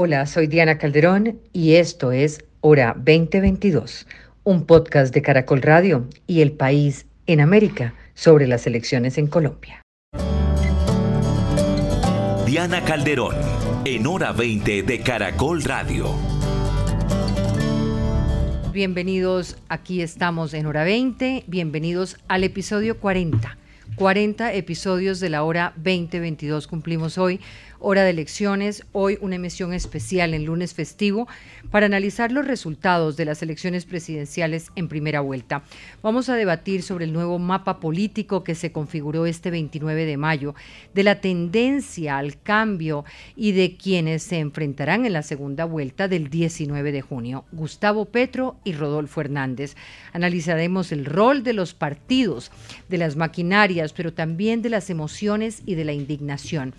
Hola, soy Diana Calderón y esto es Hora 2022, un podcast de Caracol Radio y El País en América sobre las elecciones en Colombia. Diana Calderón, en Hora 20 de Caracol Radio. Bienvenidos, aquí estamos en Hora 20, bienvenidos al episodio 40. 40 episodios de la hora 2022 cumplimos hoy hora de elecciones, hoy una emisión especial en lunes festivo para analizar los resultados de las elecciones presidenciales en primera vuelta. Vamos a debatir sobre el nuevo mapa político que se configuró este 29 de mayo, de la tendencia al cambio y de quienes se enfrentarán en la segunda vuelta del 19 de junio, Gustavo Petro y Rodolfo Hernández. Analizaremos el rol de los partidos, de las maquinarias, pero también de las emociones y de la indignación.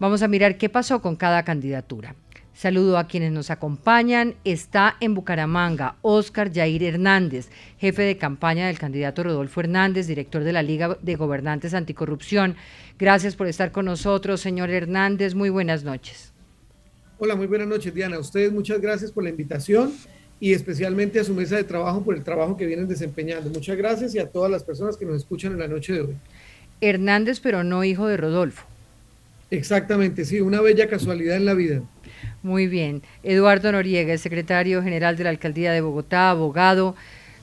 Vamos a mirar qué pasó con cada candidatura. Saludo a quienes nos acompañan. Está en Bucaramanga Óscar Jair Hernández, jefe de campaña del candidato Rodolfo Hernández, director de la Liga de Gobernantes Anticorrupción. Gracias por estar con nosotros, señor Hernández. Muy buenas noches. Hola, muy buenas noches, Diana. A ustedes muchas gracias por la invitación y especialmente a su mesa de trabajo por el trabajo que vienen desempeñando. Muchas gracias y a todas las personas que nos escuchan en la noche de hoy. Hernández, pero no hijo de Rodolfo. Exactamente, sí, una bella casualidad en la vida. Muy bien. Eduardo Noriega, secretario general de la Alcaldía de Bogotá, abogado,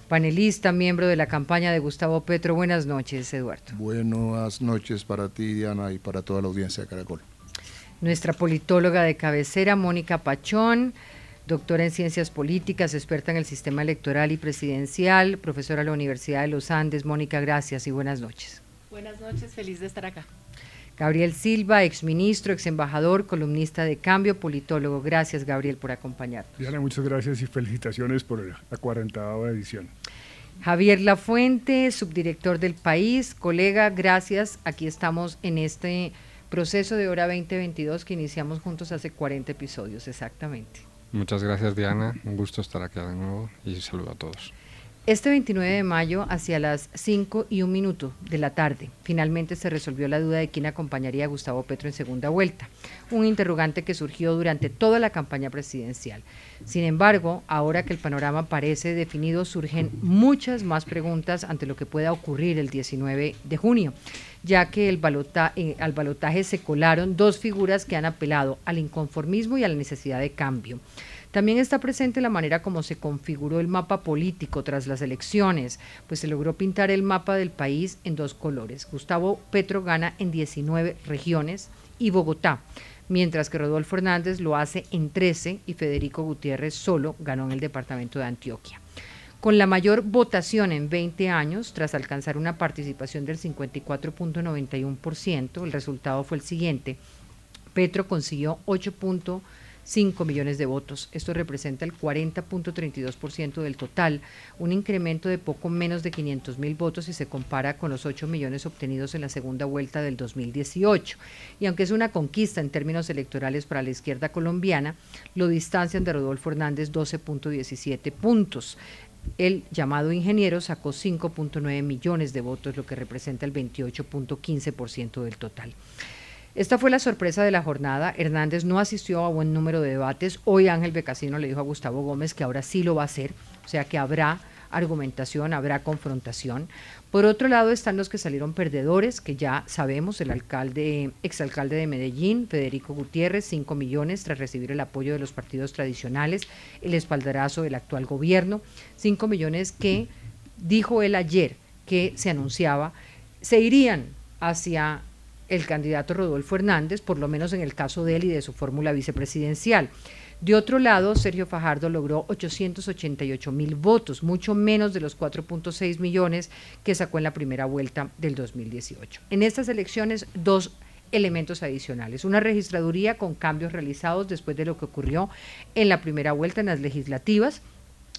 panelista, miembro de la campaña de Gustavo Petro. Buenas noches, Eduardo. Buenas noches para ti, Diana, y para toda la audiencia de Caracol. Nuestra politóloga de cabecera, Mónica Pachón, doctora en ciencias políticas, experta en el sistema electoral y presidencial, profesora de la Universidad de los Andes. Mónica, gracias y buenas noches. Buenas noches, feliz de estar acá. Gabriel Silva, exministro, exembajador, columnista de Cambio, politólogo. Gracias, Gabriel, por acompañarnos. Diana, muchas gracias y felicitaciones por la 40 edición. Javier Lafuente, subdirector del país, colega, gracias. Aquí estamos en este proceso de hora 2022 que iniciamos juntos hace 40 episodios, exactamente. Muchas gracias, Diana. Un gusto estar aquí de nuevo y saludo a todos. Este 29 de mayo, hacia las 5 y un minuto de la tarde, finalmente se resolvió la duda de quién acompañaría a Gustavo Petro en segunda vuelta, un interrogante que surgió durante toda la campaña presidencial. Sin embargo, ahora que el panorama parece definido, surgen muchas más preguntas ante lo que pueda ocurrir el 19 de junio, ya que el eh, al balotaje se colaron dos figuras que han apelado al inconformismo y a la necesidad de cambio. También está presente la manera como se configuró el mapa político tras las elecciones, pues se logró pintar el mapa del país en dos colores. Gustavo Petro gana en 19 regiones y Bogotá, mientras que Rodolfo Hernández lo hace en 13 y Federico Gutiérrez solo ganó en el departamento de Antioquia. Con la mayor votación en 20 años, tras alcanzar una participación del 54.91%, el resultado fue el siguiente. Petro consiguió 8. 5 millones de votos. Esto representa el 40.32% del total, un incremento de poco menos de 500 mil votos si se compara con los 8 millones obtenidos en la segunda vuelta del 2018. Y aunque es una conquista en términos electorales para la izquierda colombiana, lo distancian de Rodolfo Hernández 12.17 puntos. El llamado ingeniero sacó 5.9 millones de votos, lo que representa el 28.15% del total. Esta fue la sorpresa de la jornada. Hernández no asistió a buen número de debates. Hoy Ángel Becasino le dijo a Gustavo Gómez que ahora sí lo va a hacer, o sea que habrá argumentación, habrá confrontación. Por otro lado están los que salieron perdedores, que ya sabemos, el alcalde, exalcalde de Medellín, Federico Gutiérrez, 5 millones tras recibir el apoyo de los partidos tradicionales, el espaldarazo del actual gobierno, 5 millones que dijo él ayer que se anunciaba se irían hacia el candidato Rodolfo Hernández, por lo menos en el caso de él y de su fórmula vicepresidencial. De otro lado, Sergio Fajardo logró 888 mil votos, mucho menos de los 4.6 millones que sacó en la primera vuelta del 2018. En estas elecciones, dos elementos adicionales. Una registraduría con cambios realizados después de lo que ocurrió en la primera vuelta en las legislativas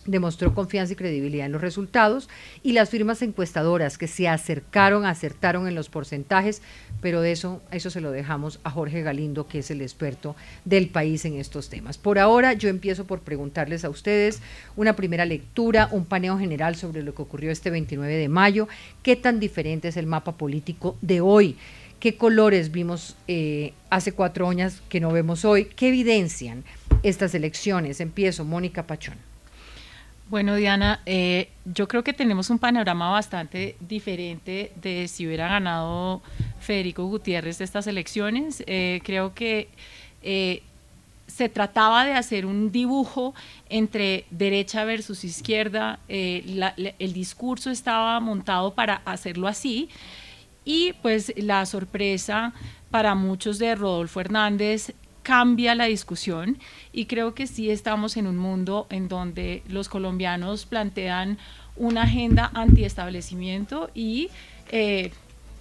demostró confianza y credibilidad en los resultados y las firmas encuestadoras que se acercaron, acertaron en los porcentajes, pero de eso, eso se lo dejamos a Jorge Galindo, que es el experto del país en estos temas. Por ahora yo empiezo por preguntarles a ustedes una primera lectura, un paneo general sobre lo que ocurrió este 29 de mayo, qué tan diferente es el mapa político de hoy qué colores vimos eh, hace cuatro años que no vemos hoy, qué evidencian estas elecciones. Empiezo, Mónica Pachón. Bueno, Diana, eh, yo creo que tenemos un panorama bastante diferente de si hubiera ganado Federico Gutiérrez de estas elecciones. Eh, creo que eh, se trataba de hacer un dibujo entre derecha versus izquierda. el discurso estaba montado para hacerlo así. Y pues la sorpresa para muchos de Rodolfo Hernández cambia la discusión y creo que sí estamos en un mundo en donde los colombianos plantean una agenda antiestablecimiento y eh,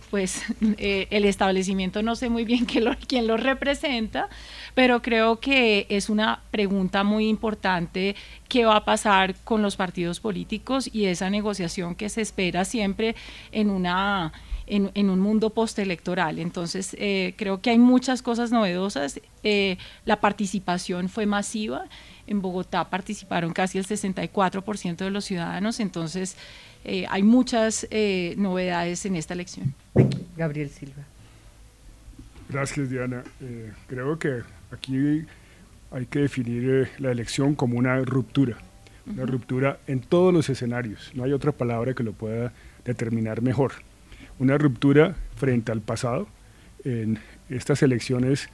pues eh, el establecimiento no sé muy bien quién lo, representa, pero creo que es una pregunta muy importante qué va a pasar con los partidos políticos y esa negociación que se espera siempre en una en, un mundo postelectoral. Entonces, eh, creo que hay muchas cosas novedosas. Eh, la participación fue masiva. En Bogotá participaron casi el 64% de los ciudadanos. Entonces, eh, hay muchas novedades en esta elección. Gabriel Silva. Gracias, Diana. creo que aquí hay que definir la elección como una ruptura, una ruptura en todos los escenarios. No hay otra palabra que lo pueda determinar mejor una ruptura frente al pasado. En estas elecciones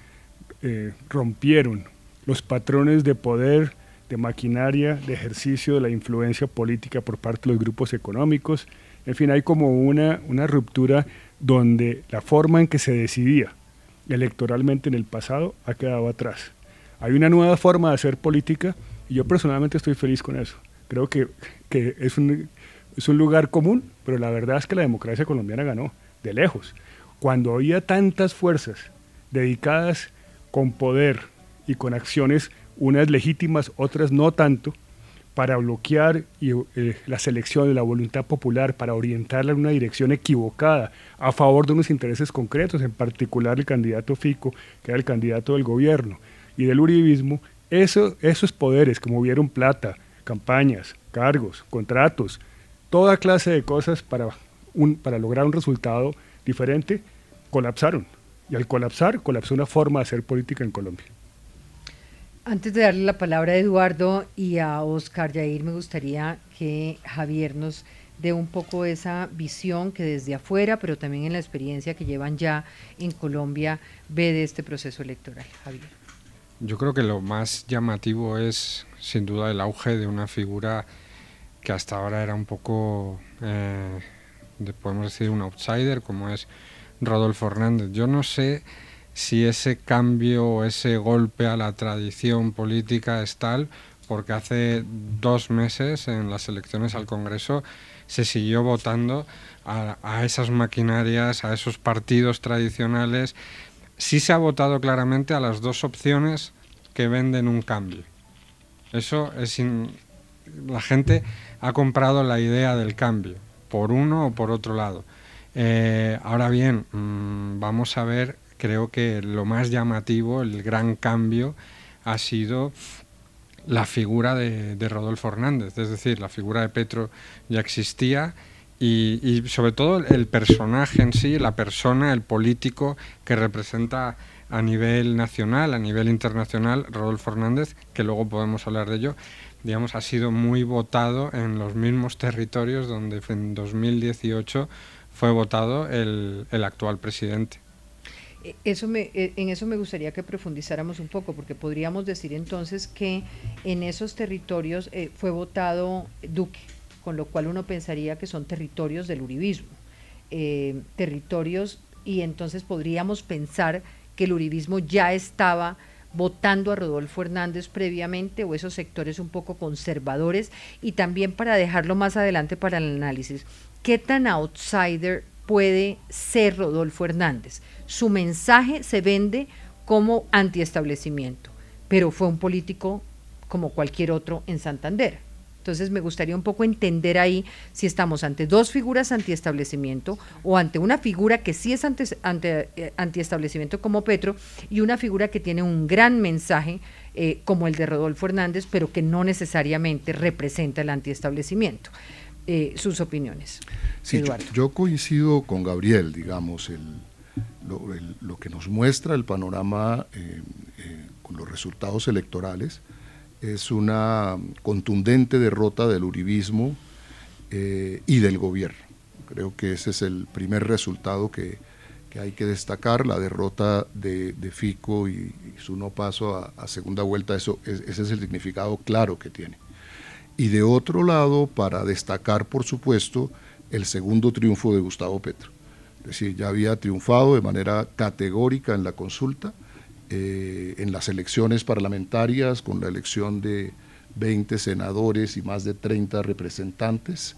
eh, rompieron los patrones de poder, de maquinaria, de ejercicio de la influencia política por parte de los grupos económicos. En fin, hay como una, una ruptura donde la forma en que se decidía electoralmente en el pasado ha quedado atrás. Hay una nueva forma de hacer política y yo personalmente estoy feliz con eso. Creo que, que es un, es un lugar común, pero la verdad es que la democracia colombiana ganó, de lejos. Cuando había tantas fuerzas dedicadas con poder y con acciones, unas legítimas, otras no tanto, para bloquear eh, la selección de la voluntad popular, para orientarla en una dirección equivocada, a favor de unos intereses concretos, en particular el candidato Fico, que era el candidato del gobierno, y del uribismo, eso, esos poderes que movieron plata, campañas, cargos, contratos, toda clase de cosas para, un, para lograr un resultado diferente, colapsaron. Y al colapsar, colapsó una forma de hacer política en Colombia. Antes de darle la palabra a Eduardo y a Oscar Yair, me gustaría que Javier nos dé un poco esa visión que desde afuera, pero también en la experiencia que llevan ya en Colombia, ve de este proceso electoral. Javier. Yo creo que lo más llamativo es, sin duda, el auge de una figura que hasta ahora era un poco, eh, podemos decir, un outsider, como es Rodolfo Hernández. Yo no sé si ese cambio o ese golpe a la tradición política es tal, porque hace dos meses en las elecciones al Congreso se siguió votando a, a esas maquinarias, a esos partidos tradicionales. Sí se ha votado claramente a las dos opciones que venden un cambio. Eso es la gente ha comprado la idea del cambio, por uno o por otro lado. Eh, ahora bien, mm, vamos a ver, creo que lo más llamativo, el gran cambio, ha sido la figura de, Rodolfo Hernández, es decir, la figura de Petro ya existía y, y, sobre todo el personaje en sí, la persona, el político que representa a nivel nacional, a nivel internacional, Rodolfo Hernández, que luego podemos hablar de ello, digamos, ha sido muy votado en los mismos territorios donde en 2018 fue votado el, el actual presidente. E, eso me, e, en eso me gustaría que profundizáramos un poco, porque podríamos decir entonces que en esos territorios eh, fue votado Duque, con lo cual uno pensaría que son territorios del uribismo, eh, territorios, y entonces podríamos pensar que el uribismo ya estaba votando a Rodolfo Hernández previamente o esos sectores un poco conservadores y también para dejarlo más adelante para el análisis, ¿qué tan outsider puede ser Rodolfo Hernández? Su mensaje se vende como antiestablecimiento, pero fue un político como cualquier otro en Santander. Entonces me gustaría un poco entender ahí si estamos ante dos figuras antiestablecimiento o ante una figura que sí es ante, eh, antiestablecimiento como Petro y una figura que tiene un gran mensaje eh, como el de Rodolfo Hernández, pero que no necesariamente representa el antiestablecimiento. Eh, sus opiniones. Sí, yo, coincido con Gabriel, digamos, el, lo, que nos muestra el panorama con los resultados electorales es una contundente derrota del uribismo y del gobierno. Creo que ese es el primer resultado que, hay que destacar, la derrota de, Fico y, su no paso a, segunda vuelta, eso, ese es el significado claro que tiene. Y de otro lado, para destacar, por supuesto, el segundo triunfo de Gustavo Petro. Es decir, ya había triunfado de manera categórica en la consulta, eh, en las elecciones parlamentarias, con la elección de 20 senadores y más de 30 representantes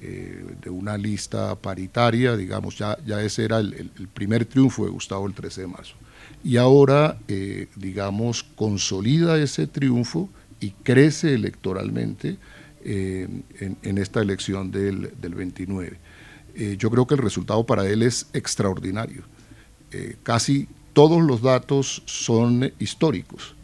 eh, de una lista paritaria, digamos, ya, ya ese era el, primer triunfo de Gustavo el 13 de marzo. Y ahora, eh, digamos, consolida ese triunfo y crece electoralmente eh, en, esta elección del, 29. Eh, yo creo que el resultado para él es extraordinario. Casi todos los datos son históricos.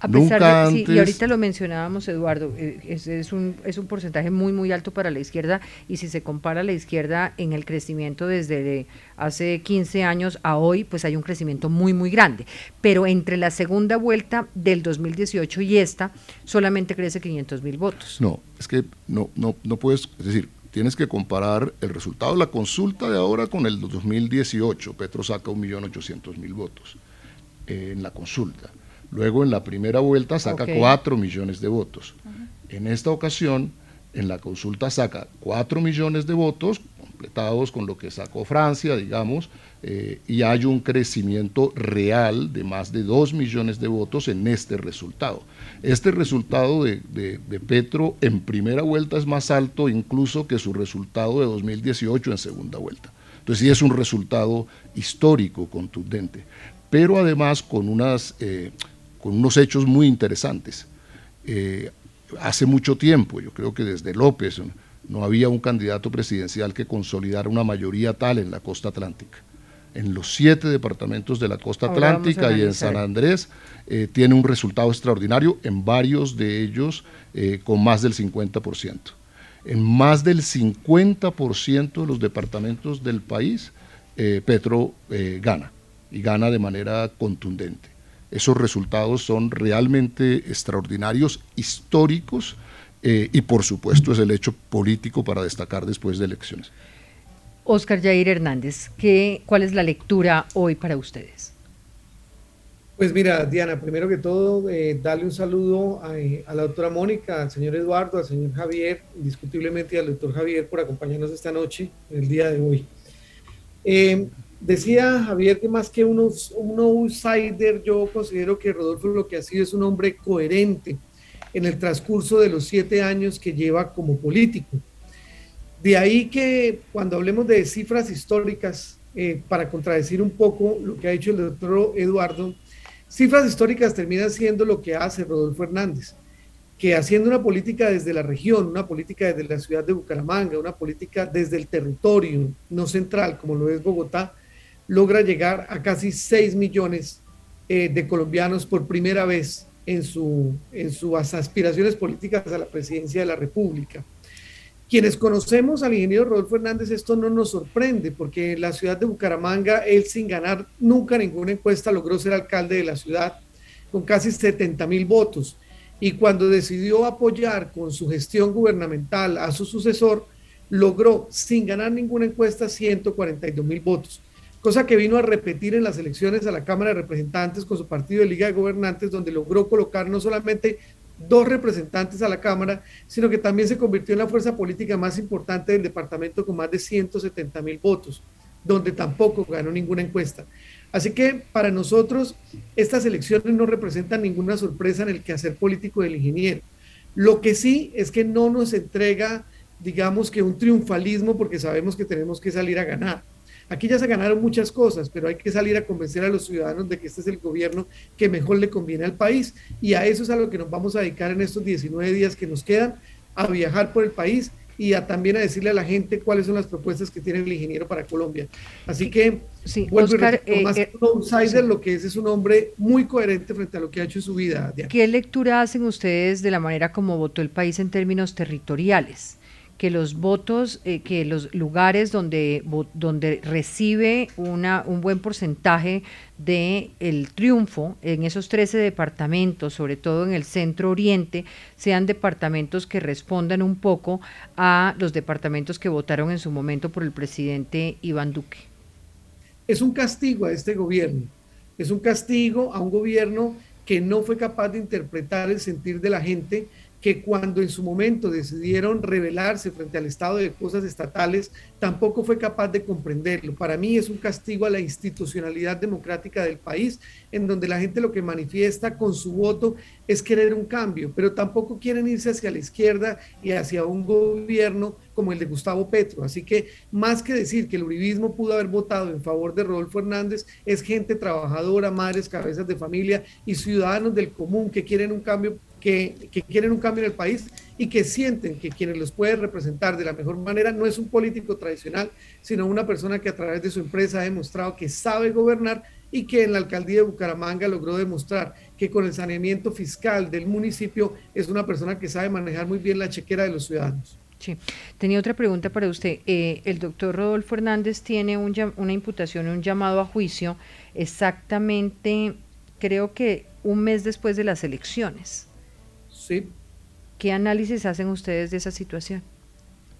A pesar de, y ahorita lo mencionábamos, Eduardo, es, es, un, es un porcentaje muy, muy alto para la izquierda y si se compara la izquierda en el crecimiento desde hace 15 años a hoy, pues hay un crecimiento muy, muy grande. Pero entre la segunda vuelta del 2018 y esta, solamente crece 500 mil votos. No, es que no, no, no puedes, es decir, tienes que comparar el resultado de la consulta de ahora con el 2018. Petro saca 1.800.000 votos eh, en la consulta. Luego en la primera vuelta saca 4 millones de votos. En esta ocasión, en la consulta saca 4 millones de votos, completados con lo que sacó Francia, digamos, eh, y hay un crecimiento real de más de 2 millones de votos en este resultado. Este resultado de, de, Petro en primera vuelta es más alto incluso que su resultado de 2018 en segunda vuelta. Entonces sí es un resultado histórico, contundente, pero además con unas... Eh, con unos hechos muy interesantes. Eh, hace mucho tiempo, yo creo que desde López, no había un candidato presidencial que consolidara una mayoría tal en la costa atlántica. En los siete departamentos de la costa atlántica y en San Andrés eh, tiene un resultado extraordinario, en varios de ellos eh, con más del 50%. En más del 50% de los departamentos del país, Petro gana y gana de manera contundente. Esos resultados son realmente extraordinarios, históricos eh, y por supuesto es el hecho político para destacar después de elecciones. Oscar Jair Hernández, ¿qué, ¿cuál es la lectura hoy para ustedes? Pues mira, Diana, primero que todo, eh, darle un saludo a, la doctora Mónica, al señor Eduardo, al señor Javier, indiscutiblemente al doctor Javier por acompañarnos esta noche, el día de hoy. Eh, Decía Javier que más que un, un outsider, yo considero que Rodolfo lo que ha sido es un hombre coherente en el transcurso de los siete años que lleva como político. De ahí que cuando hablemos de cifras históricas, eh, para contradecir un poco lo que ha dicho el doctor Eduardo, cifras históricas terminan siendo lo que hace Rodolfo Hernández, que haciendo una política desde la región, una política desde la ciudad de Bucaramanga, una política desde el territorio, no central como lo es Bogotá, logra llegar a casi 6 millones eh, de colombianos por primera vez en, su, en sus aspiraciones políticas a la presidencia de la República. Quienes conocemos al ingeniero Rodolfo Hernández, esto no nos sorprende, porque en la ciudad de Bucaramanga, él sin ganar nunca ninguna encuesta logró ser alcalde de la ciudad con casi 70 mil votos. Y cuando decidió apoyar con su gestión gubernamental a su sucesor, logró sin ganar ninguna encuesta 142 mil votos cosa que vino a repetir en las elecciones a la Cámara de Representantes con su partido de Liga de Gobernantes, donde logró colocar no solamente dos representantes a la Cámara, sino que también se convirtió en la fuerza política más importante del departamento con más de 170 mil votos, donde tampoco ganó ninguna encuesta. Así que para nosotros estas elecciones no representan ninguna sorpresa en el quehacer político del ingeniero. Lo que sí es que no nos entrega, digamos que un triunfalismo porque sabemos que tenemos que salir a ganar Aquí ya se ganaron muchas cosas, pero hay que salir a convencer a los ciudadanos de que este es el gobierno que mejor le conviene al país. Y a eso es a lo que nos vamos a dedicar en estos 19 días que nos quedan, a viajar por el país y a, también a decirle a la gente cuáles son las propuestas que tiene el ingeniero para Colombia. Así que, sí, Oscar, eh, más eh, lo que es es un hombre muy coherente frente a lo que ha hecho en su vida. ¿Qué lectura hacen ustedes de la manera como votó el país en términos territoriales? Que los votos, eh, que los lugares donde, donde recibe una, un buen porcentaje del el triunfo en esos 13 departamentos, sobre todo en el centro oriente, sean departamentos que respondan un poco a los departamentos que votaron en su momento por el presidente Iván Duque. Es un castigo a este gobierno, es un castigo a un gobierno que no fue capaz de interpretar el sentir de la gente, que cuando en su momento decidieron rebelarse frente al estado de cosas estatales, tampoco fue capaz de comprenderlo. Para mí es un castigo a la institucionalidad democrática del país, en donde la gente lo que manifiesta con su voto es querer un cambio, pero tampoco quieren irse hacia la izquierda y hacia un gobierno como el de Gustavo Petro. Así que más que decir que el uribismo pudo haber votado en favor de Rodolfo Hernández, es gente trabajadora, madres, cabezas de familia y ciudadanos del común que quieren un cambio que, quieren un cambio en el país y que sienten que quienes los puede representar de la mejor manera no es un político tradicional, sino una persona que a través de su empresa ha demostrado que sabe gobernar y que en la alcaldía de Bucaramanga logró demostrar que con el saneamiento fiscal del municipio es una persona que sabe manejar muy bien la chequera de los ciudadanos. Sí, tenía otra pregunta para usted. Eh, el doctor Rodolfo Hernández tiene una imputación, un llamado a juicio exactamente, creo que un mes después de las elecciones. ¿Qué análisis hacen ustedes de esa situación?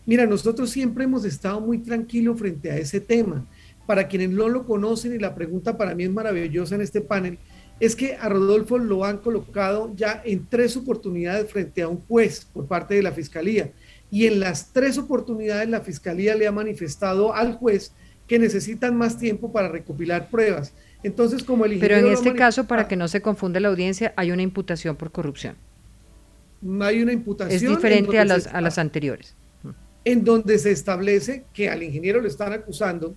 Mira, nosotros siempre hemos estado muy tranquilos frente a ese tema. Para quienes no lo conocen, y la pregunta para mí es maravillosa en este panel, es que a Rodolfo lo han colocado ya en tres oportunidades frente a un juez por parte de la Fiscalía. Y en las tres oportunidades la Fiscalía le ha manifestado al juez que necesitan más tiempo para recopilar pruebas. Entonces, como el Pero en este caso, para que no se confunda la audiencia, hay una imputación por corrupción hay una imputación. Es diferente a las, a las anteriores. En donde se establece que al ingeniero le están acusando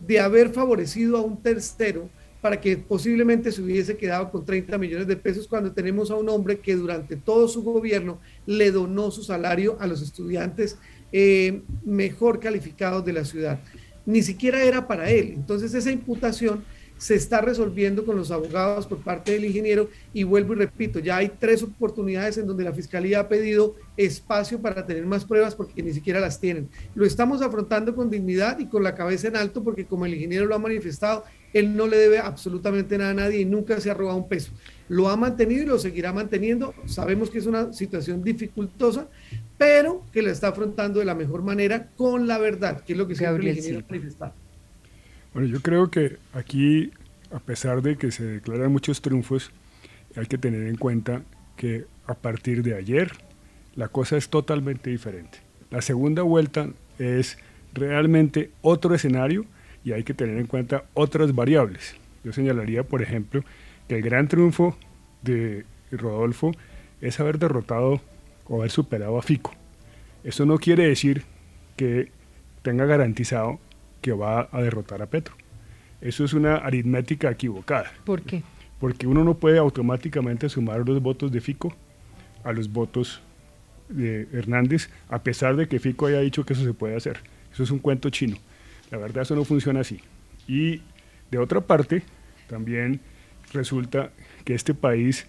de haber favorecido a un tercero para que posiblemente se hubiese quedado con 30 millones de pesos cuando tenemos a un hombre que durante todo su gobierno le donó su salario a los estudiantes eh, mejor calificados de la ciudad. Ni siquiera era para él. Entonces esa imputación se está resolviendo con los abogados por parte del ingeniero y vuelvo y repito, ya hay tres oportunidades en donde la fiscalía ha pedido espacio para tener más pruebas porque ni siquiera las tienen. Lo estamos afrontando con dignidad y con la cabeza en alto porque como el ingeniero lo ha manifestado, él no le debe absolutamente nada a nadie y nunca se ha robado un peso. Lo ha mantenido y lo seguirá manteniendo. Sabemos que es una situación dificultosa, pero que la está afrontando de la mejor manera con la verdad, que es lo que siempre el ingeniero ha manifestado. Bueno, yo creo que aquí, a pesar de que se declaran muchos triunfos, hay que tener en cuenta que a partir de ayer la cosa es totalmente diferente. La segunda vuelta es realmente otro escenario y hay que tener en cuenta otras variables. Yo señalaría, por ejemplo, que el gran triunfo de Rodolfo es haber derrotado o haber superado a Fico. Eso no quiere decir que tenga garantizado que va a derrotar a Petro. Eso es una aritmética equivocada. ¿Por qué? Porque uno no puede automáticamente sumar los votos de Fico a los votos de Hernández, a pesar de que Fico haya dicho que eso se puede hacer. Eso es un cuento chino. La verdad eso no funciona así. Y de otra parte, también resulta que este país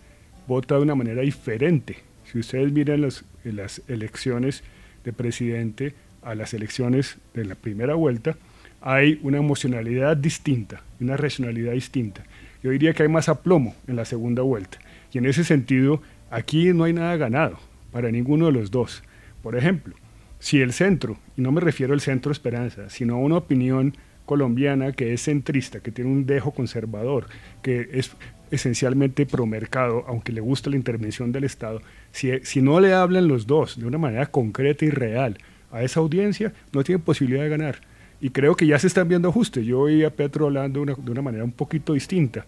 vota de una manera diferente. Si ustedes miran las, las elecciones de presidente a las elecciones de la primera vuelta, hay una emocionalidad distinta, una racionalidad distinta. Yo diría que hay más aplomo en la segunda vuelta. Y en ese sentido, aquí no hay nada ganado para ninguno de los dos. Por ejemplo, si el centro, y no me refiero al centro Esperanza, sino a una opinión colombiana que es centrista, que tiene un dejo conservador, que es esencialmente promercado, aunque le gusta la intervención del Estado, si, si no le hablan los dos de una manera concreta y real a esa audiencia, no tiene posibilidad de ganar y creo que ya se están viendo ajustes. Yo oí a Petro hablando de una, manera un poquito distinta,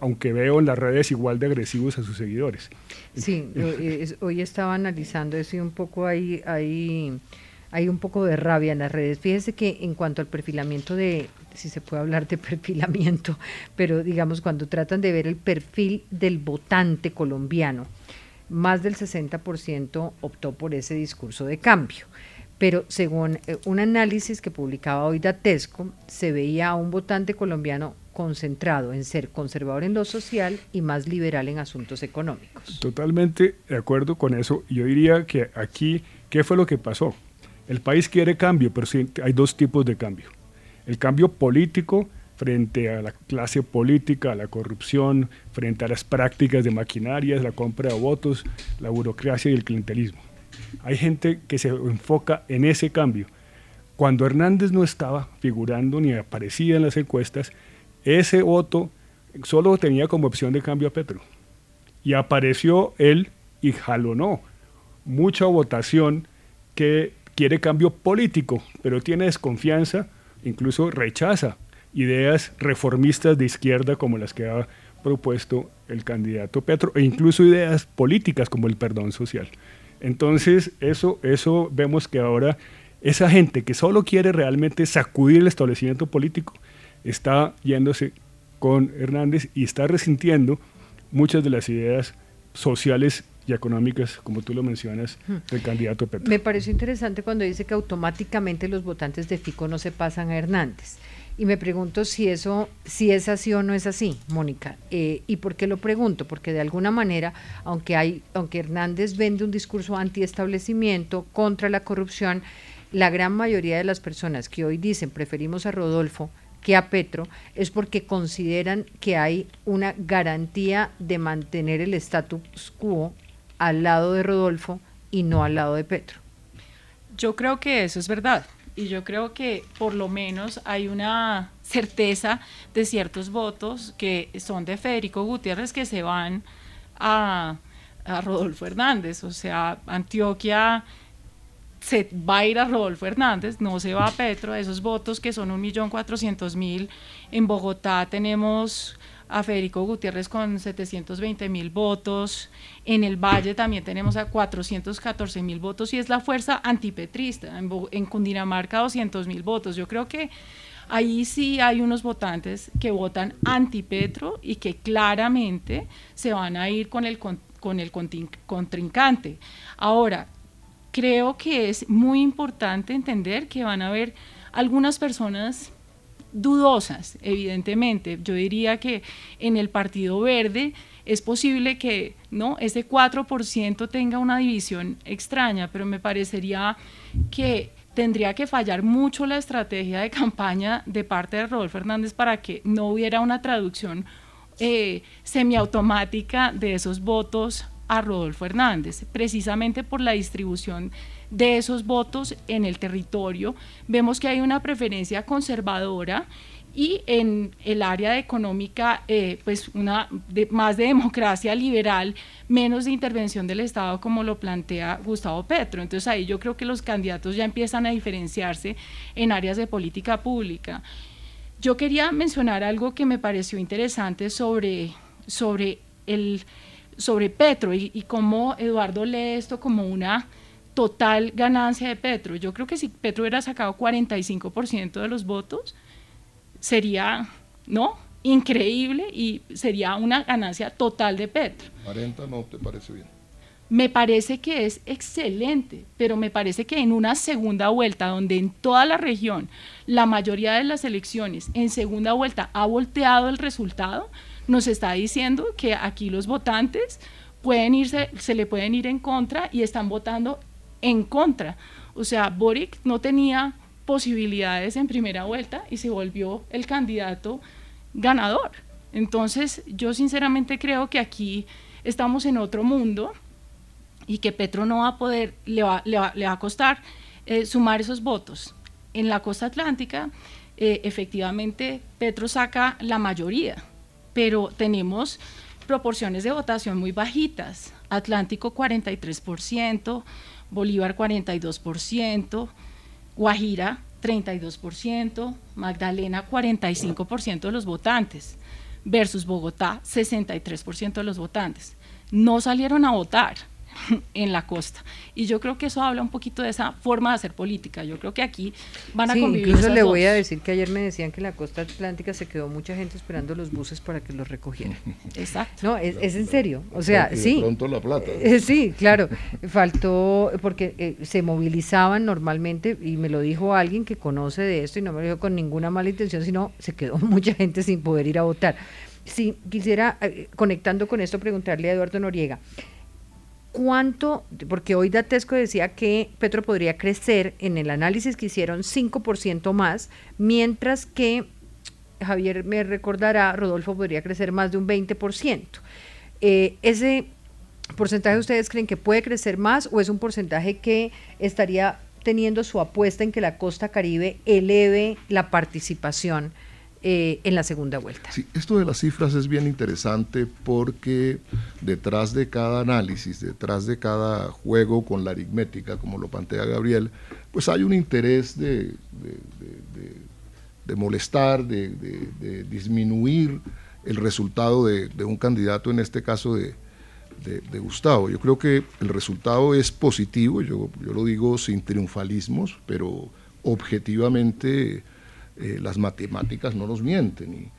aunque veo en las redes igual de agresivos a sus seguidores. Sí, hoy estaba analizando eso y un poco hay, hay, hay un poco de rabia en las redes. Fíjese que en cuanto al perfilamiento de, si se puede hablar de perfilamiento, pero digamos cuando tratan de ver el perfil del votante colombiano, más del 60% optó por ese discurso de cambio pero según eh, un análisis que publicaba hoy Datesco, se veía a un votante colombiano concentrado en ser conservador en lo social y más liberal en asuntos económicos. Totalmente de acuerdo con eso. Yo diría que aquí, ¿qué fue lo que pasó? El país quiere cambio, pero hay dos tipos de cambio. El cambio político frente a la clase política, a la corrupción, frente a las prácticas de maquinarias, la compra de votos, la burocracia y el clientelismo. Hay gente que se enfoca en ese cambio. Cuando Hernández no estaba figurando ni aparecía en las encuestas, ese voto solo tenía como opción de cambio a Petro. Y apareció él y jalonó mucha votación que quiere cambio político, pero tiene desconfianza, incluso rechaza ideas reformistas de izquierda como las que ha propuesto el candidato Petro, e incluso ideas políticas como el perdón social. Entonces, eso, eso vemos que ahora esa gente que solo quiere realmente sacudir el establecimiento político está yéndose con Hernández y está resintiendo muchas de las ideas sociales y económicas, como tú lo mencionas, hmm. del candidato Petro. Me pareció interesante cuando dice que automáticamente los votantes de FICO no se pasan a Hernández. Y me pregunto si eso, si es así o no es así, Mónica. Eh, ¿Y por qué lo pregunto? Porque de alguna manera, aunque hay, aunque Hernández vende un discurso antiestablecimiento contra la corrupción, la gran mayoría de las personas que hoy dicen preferimos a Rodolfo que a Petro es porque consideran que hay una garantía de mantener el status quo al lado de Rodolfo y no al lado de Petro. Yo creo que eso es verdad y yo creo que por lo menos hay una certeza de ciertos votos que son de Federico Gutiérrez que se van a, Rodolfo Hernández. O sea, Antioquia se va a ir a Rodolfo Hernández, no se va a Petro, esos votos que son 1.400.000. En Bogotá tenemos a Federico Gutiérrez con 720 mil votos, en el Valle también tenemos a 414 mil votos y es la fuerza antipetrista, en, Cundinamarca 200 mil votos. Yo creo que ahí sí hay unos votantes que votan antipetro y que claramente se van a ir con el, con el contrincante. Ahora, creo que es muy importante entender que van a haber algunas personas dudosas, evidentemente. Yo diría que en el Partido Verde es posible que no ese 4% tenga una división extraña, pero me parecería que tendría que fallar mucho la estrategia de campaña de parte de Rodolfo Fernández para que no hubiera una traducción eh, semiautomática de esos votos a Rodolfo Hernández, precisamente por la distribución de esos votos en el territorio. Vemos que hay una preferencia conservadora y en el área económica, eh, pues una más de democracia liberal, menos de intervención del Estado, como lo plantea Gustavo Petro. Entonces ahí yo creo que los candidatos ya empiezan a diferenciarse en áreas de política pública. Yo quería mencionar algo que me pareció interesante sobre, sobre, el, sobre Petro y, y cómo Eduardo lee esto como una total ganancia de Petro. Yo creo que si Petro hubiera sacado 45% de los votos, sería, ¿no? Increíble y sería una ganancia total de Petro. 40 no te parece bien. Me parece que es excelente, pero me parece que en una segunda vuelta, donde en toda la región la mayoría de las elecciones en segunda vuelta ha volteado el resultado, nos está diciendo que aquí los votantes pueden irse, se le pueden ir en contra y están votando en contra. O sea, Boric no tenía posibilidades en primera vuelta y se volvió el candidato ganador. Entonces, yo sinceramente creo que aquí estamos en otro mundo y que Petro no va a poder, le va, a costar eh, sumar esos votos. En la costa atlántica, eh, efectivamente, Petro saca la mayoría, pero tenemos proporciones de votación muy bajitas. Atlántico 43%, Bolívar 42%, Guajira 32%, Magdalena 45% de los votantes, versus Bogotá 63% de los votantes. No salieron a votar en la costa. Y yo creo que eso habla un poquito de esa forma de hacer política. Yo creo que aquí van a sí, convivir. Incluso le voy a decir que ayer me decían que en la costa atlántica se quedó mucha gente esperando los buses para que los recogieran. Exacto. No, es, es en serio. O sea, sí. pronto la plata. Eh, sí, claro. Faltó, porque eh, se movilizaban normalmente, y me lo dijo alguien que conoce de esto, y no me lo dijo con ninguna mala intención, sino se quedó mucha gente sin poder ir a votar. Sí, quisiera, eh, conectando con esto, preguntarle a Eduardo Noriega. ¿Cuánto? Porque hoy Datesco decía que Petro podría crecer en el análisis que hicieron 5% más, mientras que Javier me recordará, Rodolfo podría crecer más de un 20%. Eh, ¿Ese porcentaje ustedes creen que puede crecer más o es un porcentaje que estaría teniendo su apuesta en que la costa caribe eleve la participación eh, en la segunda vuelta. Sí, esto de las cifras es bien interesante porque detrás de cada análisis, detrás de cada juego con la aritmética, como lo plantea Gabriel, pues hay un interés de, de, molestar, de, disminuir el resultado de, un candidato, en este caso de, Gustavo. Yo creo que el resultado es positivo, yo, yo lo digo sin triunfalismos, pero objetivamente eh, las matemáticas no nos mienten. Y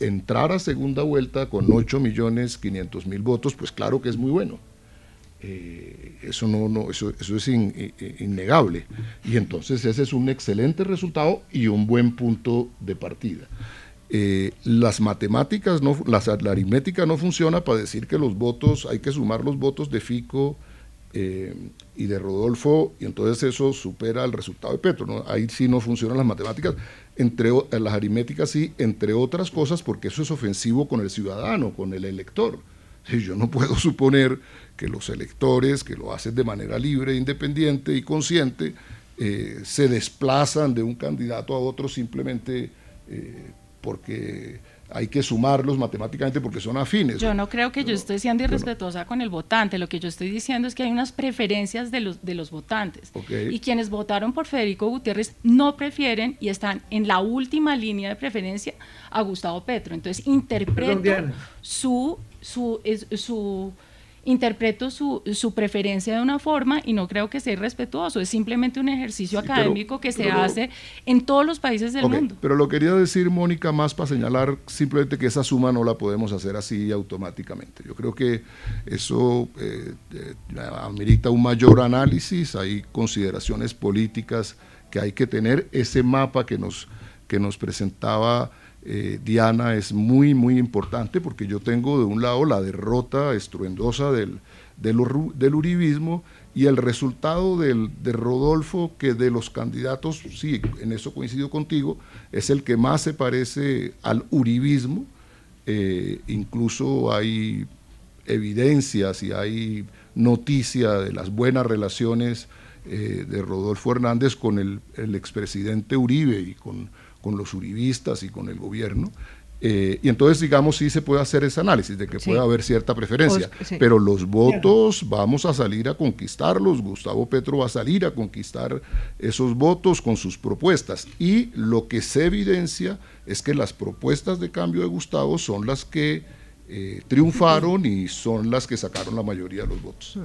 entrar a segunda vuelta con 8 millones 500 mil votos, pues claro que es muy bueno. Eh, eso, no, no, eso, eso es innegable. Y entonces ese es un excelente resultado y un buen punto de partida. Eh, las matemáticas, no, la aritmética no funciona para decir que los votos, hay que sumar los votos de Fico eh, y de Rodolfo, y entonces eso supera el resultado de Petro. Ahí sí no funcionan las matemáticas, entre las aritméticas sí, entre otras cosas, porque eso es ofensivo con el ciudadano, con el elector. yo no puedo suponer que los electores, que lo hacen de manera libre, independiente y consciente, eh, se desplazan de un candidato a otro simplemente eh, porque hay que sumarlos matemáticamente porque son afines. Yo no creo que yo esté siendo irrespetuosa con el votante, lo que yo estoy diciendo es que hay unas preferencias de los, de los votantes. Y quienes votaron por Federico Gutiérrez no prefieren y están en la última línea de preferencia a Gustavo Petro. Entonces interpreto su, su, su interpreto su, su, preferencia de una forma y no creo que sea irrespetuoso, es simplemente un ejercicio académico que se hace en todos los países del mundo. Pero lo quería decir, Mónica, más para señalar simplemente que esa suma no la podemos hacer así automáticamente. Yo creo que eso eh, eh, amerita un mayor análisis, hay consideraciones políticas que hay que tener, ese mapa que nos, que nos presentaba eh, Diana es muy, muy importante porque yo tengo de un lado la derrota estruendosa del, del, uribismo y el resultado de Rodolfo, que de los candidatos, sí, en eso coincido contigo, es el que más se parece al uribismo. Eh, incluso hay evidencias y hay noticia de las buenas relaciones eh, de Rodolfo Hernández con el, el expresidente Uribe y con con los uribistas y con el gobierno. Eh, y entonces, digamos, sí se puede hacer ese análisis de que puede haber cierta preferencia, pero los votos vamos a salir a conquistarlos, Gustavo Petro va a salir a conquistar esos votos con sus propuestas. Y lo que se evidencia es que las propuestas de cambio de Gustavo son las que eh, triunfaron y son las que sacaron la mayoría de los votos.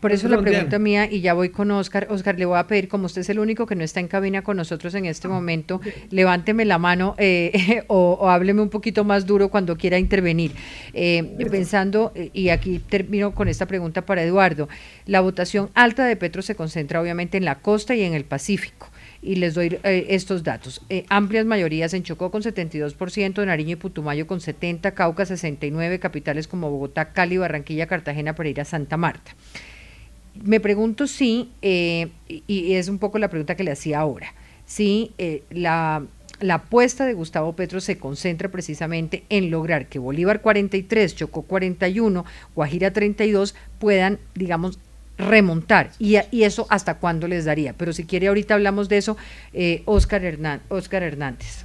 Por eso la pregunta mía, y ya voy con Oscar, Oscar, le voy a pedir, como usted es el único que no está en cabina con nosotros en este momento, levánteme la mano eh, o, hábleme un poquito más duro cuando quiera intervenir. Eh, pensando, y aquí termino con esta pregunta para Eduardo, la votación alta de Petro se concentra obviamente en la costa y en el Pacífico y les doy eh, estos datos. Eh, amplias mayorías en Chocó con 72%, Nariño y Putumayo con 70%, Cauca 69%, capitales como Bogotá, Cali, Barranquilla, Cartagena, Pereira, Santa Marta. Me pregunto si, eh, y es un poco la pregunta que le hacía ahora, si la, la apuesta de Gustavo Petro se concentra precisamente en lograr que Bolívar 43, Chocó 41, Guajira 32 puedan, digamos, remontar. Y, y, eso hasta cuándo les daría. Pero si quiere, ahorita hablamos de eso. Eh, Oscar, Oscar Hernández.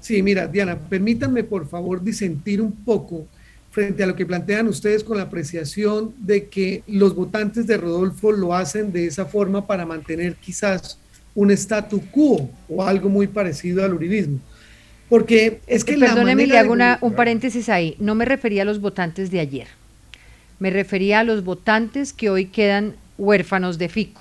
Sí, mira, Diana, permítanme por favor disentir un poco frente a lo que plantean ustedes con la apreciación de que los votantes de Rodolfo lo hacen de esa forma para mantener quizás un statu quo o algo muy parecido al uribismo. Porque es que... Perdóneme, le hago un paréntesis ahí. No me refería a los votantes de ayer me refería a los votantes que hoy quedan huérfanos de FICO,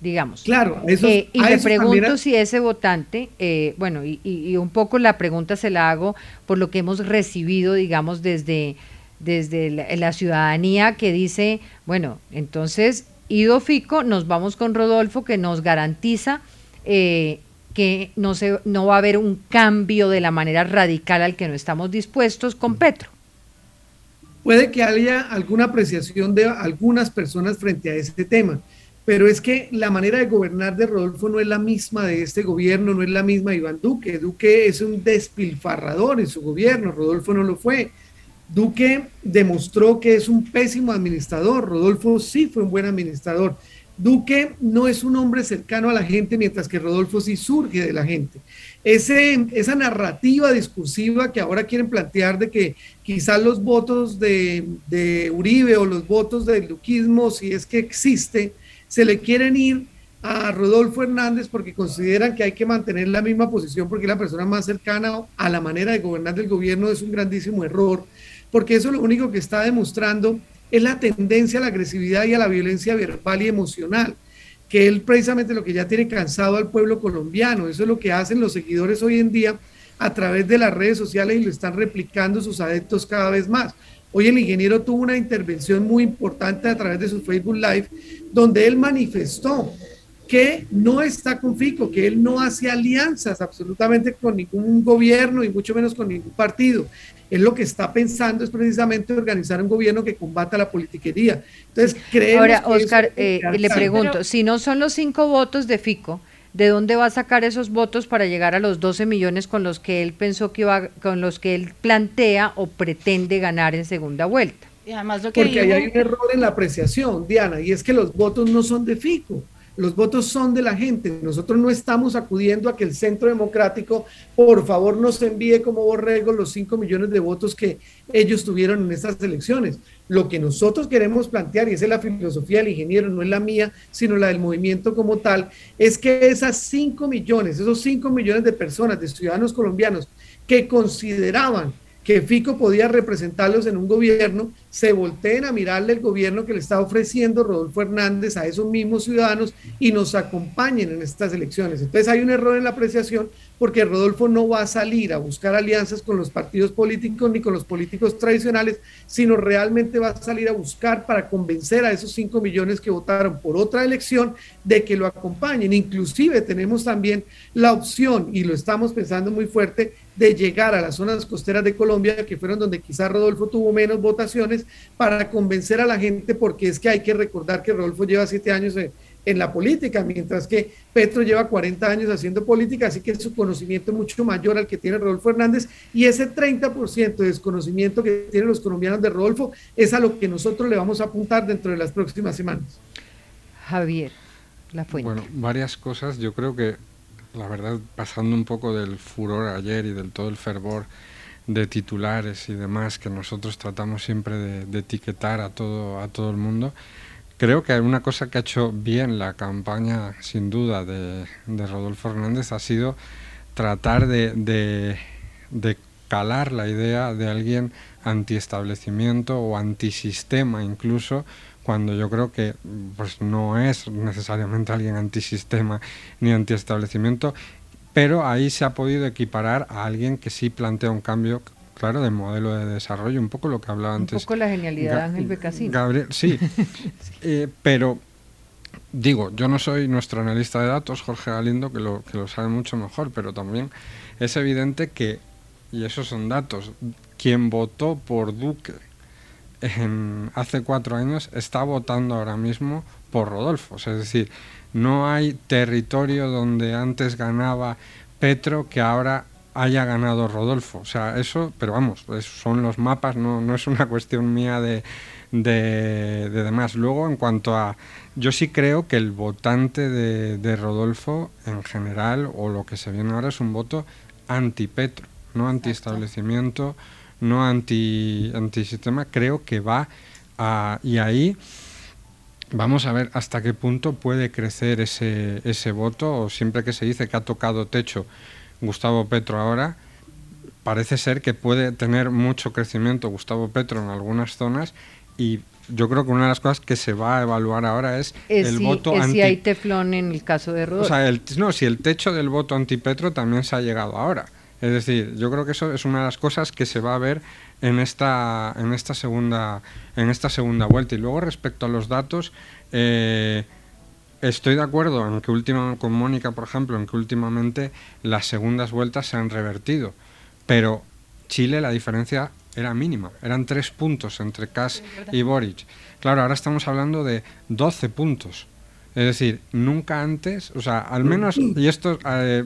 digamos. Claro, eso, eh, y me pregunto si ese votante, eh, bueno, y, un poco la pregunta se la hago por lo que hemos recibido, digamos, desde, desde la, ciudadanía que dice, bueno, entonces, ido FICO, nos vamos con Rodolfo que nos garantiza eh, que no, se, no va a haber un cambio de la manera radical al que no estamos dispuestos con Petro. Puede que haya alguna apreciación de algunas personas frente a este tema, pero es que la manera de gobernar de Rodolfo no es la misma de este gobierno, no es la misma de Iván Duque. Duque es un despilfarrador en su gobierno, Rodolfo no lo fue. Duque demostró que es un pésimo administrador, Rodolfo sí fue un buen administrador. Duque no es un hombre cercano a la gente, mientras que Rodolfo sí surge de la gente. Ese, esa narrativa discursiva que ahora quieren plantear de que quizás los votos de, Uribe o los votos del duquismo, si es que existe, se le quieren ir a Rodolfo Hernández porque consideran que hay que mantener la misma posición porque la persona más cercana a la manera de gobernar del gobierno es un grandísimo error, porque eso lo único que está demostrando es la tendencia a la agresividad y a la violencia verbal y emocional, que él precisamente lo que ya tiene cansado al pueblo colombiano, eso es lo que hacen los seguidores hoy en día a través de las redes sociales y lo están replicando sus adeptos cada vez más. Hoy el ingeniero tuvo una intervención muy importante a través de su Facebook Live, donde él manifestó que no está con Fico, que él no hace alianzas absolutamente con ningún gobierno y mucho menos con ningún partido. Él lo que está pensando es precisamente organizar un gobierno que combata la politiquería. Entonces, creo Ahora, Oscar, eh, le pregunto, si no son los cinco votos de Fico, ¿de dónde va a sacar esos votos para llegar a los 12 millones con los que él pensó que iba, con los que él plantea o pretende ganar en segunda vuelta? Y además lo que Porque ahí hay un error en la apreciación, Diana, y es que los votos no son de Fico los votos son de la gente. Nosotros no estamos acudiendo a que el Centro Democrático, por favor, nos envíe como borrego los 5 millones de votos que ellos tuvieron en estas elecciones. Lo que nosotros queremos plantear, y esa es la filosofía del ingeniero, no es la mía, sino la del movimiento como tal, es que esas 5 millones, esos 5 millones de personas, de ciudadanos colombianos que consideraban que Fico podía representarlos en un gobierno, se volteen a mirarle el gobierno que le está ofreciendo Rodolfo Hernández a esos mismos ciudadanos y nos acompañen en estas elecciones. Entonces hay un error en la apreciación porque Rodolfo no va a salir a buscar alianzas con los partidos políticos ni con los políticos tradicionales, sino realmente va a salir a buscar para convencer a esos 5 millones que votaron por otra elección de que lo acompañen. Inclusive tenemos también la opción, y lo estamos pensando muy fuerte, de llegar a las zonas costeras de Colombia, que fueron donde quizás Rodolfo tuvo menos votaciones, para convencer a la gente, porque es que hay que recordar que Rodolfo lleva siete años en, la política, mientras que Petro lleva 40 años haciendo política, así que su conocimiento es mucho mayor al que tiene Rodolfo Hernández, y ese 30% de desconocimiento que tienen los colombianos de Rodolfo es a lo que nosotros le vamos a apuntar dentro de las próximas semanas. Javier, la fuente. Bueno, varias cosas, yo creo que la verdad, pasando un poco del furor ayer y del todo el fervor de titulares y demás que nosotros tratamos siempre de, etiquetar a todo, a todo el mundo, creo que una cosa que ha hecho bien la campaña, sin duda, de, Rodolfo Hernández ha sido tratar de, de calar la idea de alguien antiestablecimiento o antisistema incluso cuando yo creo que pues no es necesariamente alguien antisistema ni antiestablecimiento, pero ahí se ha podido equiparar a alguien que sí plantea un cambio claro de modelo de desarrollo, un poco lo que hablaba antes. Un poco la genialidad de Ángel Becasín. Gabriel, sí, eh, pero digo, yo no soy nuestro analista de datos, Jorge Galindo, que lo, que lo sabe mucho mejor, pero también es evidente que, y esos son datos, quien votó por Duque hace cuatro años está votando ahora mismo por Rodolfo. es decir, no hay territorio donde antes ganaba Petro que ahora haya ganado Rodolfo. O sea, eso, pero vamos, son los mapas, no, no es una cuestión mía de, de, demás. Luego, en cuanto a, yo sí creo que el votante de, de Rodolfo en general, o lo que se viene ahora, es un voto anti-Petro, no anti-establecimiento no anti antisistema, creo que va a, y ahí vamos a ver hasta qué punto puede crecer ese, ese voto, o siempre que se dice que ha tocado techo Gustavo Petro ahora, parece ser que puede tener mucho crecimiento Gustavo Petro en algunas zonas y yo creo que una de las cosas que se va a evaluar ahora es, el voto es si hay teflón en el caso de Rodolfo. O sea, no, si el techo del voto anti-Petro también se ha llegado ahora. Es decir, yo creo que eso es una de las cosas que se va a ver en esta, en esta, segunda, en esta segunda vuelta. Y luego respecto a los datos, eh, estoy de acuerdo en que última, con Mónica, por ejemplo, en que últimamente las segundas vueltas se han revertido. Pero Chile la diferencia era mínima, eran tres puntos entre Kass y Boric. Claro, ahora estamos hablando de 12 puntos. Es decir, nunca antes, o sea, al menos, y esto eh,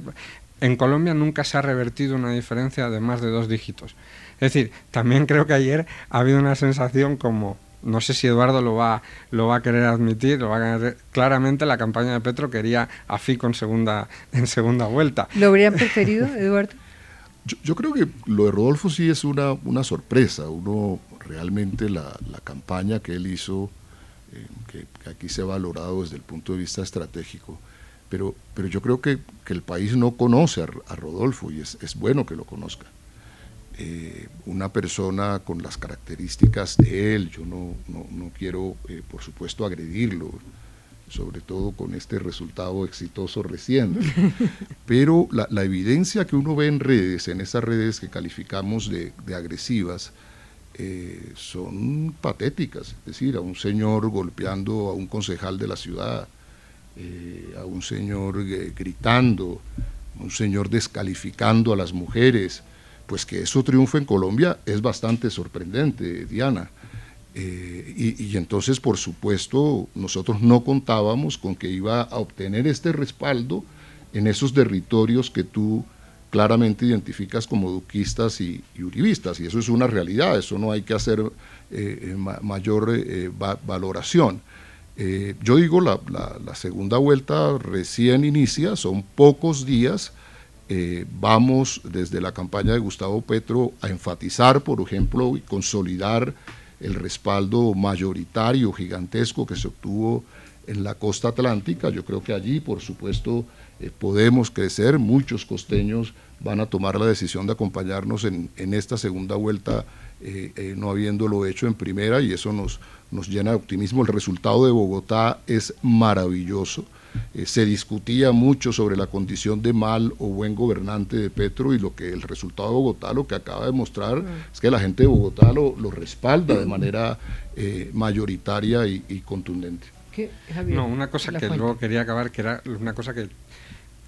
en Colombia nunca se ha revertido una diferencia de más de dos dígitos. Es decir, también creo que ayer ha habido una sensación como, no sé si Eduardo lo va, lo va a querer admitir, lo va a claramente la campaña de Petro quería a Fico en segunda, en segunda vuelta. ¿Lo habrían preferido, Eduardo? Yo, creo que lo de Rodolfo sí es una, una sorpresa. Uno realmente la, la campaña que él hizo, eh, que, aquí se ha valorado desde el punto de vista estratégico, pero, pero yo creo que, que el país no conoce a, Rodolfo y es, es, bueno que lo conozca. Eh, una persona con las características de él, yo no, no, no quiero, eh, por supuesto, agredirlo, sobre todo con este resultado exitoso reciente. Pero la, la, evidencia que uno ve en redes, en esas redes que calificamos de, de agresivas, eh, son patéticas. Es decir, a un señor golpeando a un concejal de la ciudad, eh, a un señor eh, gritando, a un señor descalificando a las mujeres, pues que eso triunfe en Colombia es bastante sorprendente, Diana. y, y, entonces, por supuesto, nosotros no contábamos con que iba a obtener este respaldo en esos territorios que tú claramente identificas como duquistas y, uribistas, y eso es una realidad, eso no hay que hacer eh, eh, mayor eh, valoración. yo digo, la, segunda vuelta recién inicia, son pocos días, vamos desde la campaña de Gustavo Petro a enfatizar, por ejemplo, y consolidar el respaldo mayoritario, gigantesco que se obtuvo en la costa atlántica. Yo creo que allí, por supuesto, eh, podemos crecer, muchos costeños van a tomar la decisión de acompañarnos en, esta segunda vuelta, eh, eh, no habiéndolo hecho en primera, y eso nos, nos llena de optimismo. El resultado de Bogotá es maravilloso. Se discutía mucho sobre la condición de mal o buen gobernante de Petro y lo que el resultado de Bogotá lo que acaba de mostrar es que la gente de Bogotá lo, respalda de manera mayoritaria y, contundente. no, una cosa que luego quería acabar, que era una cosa que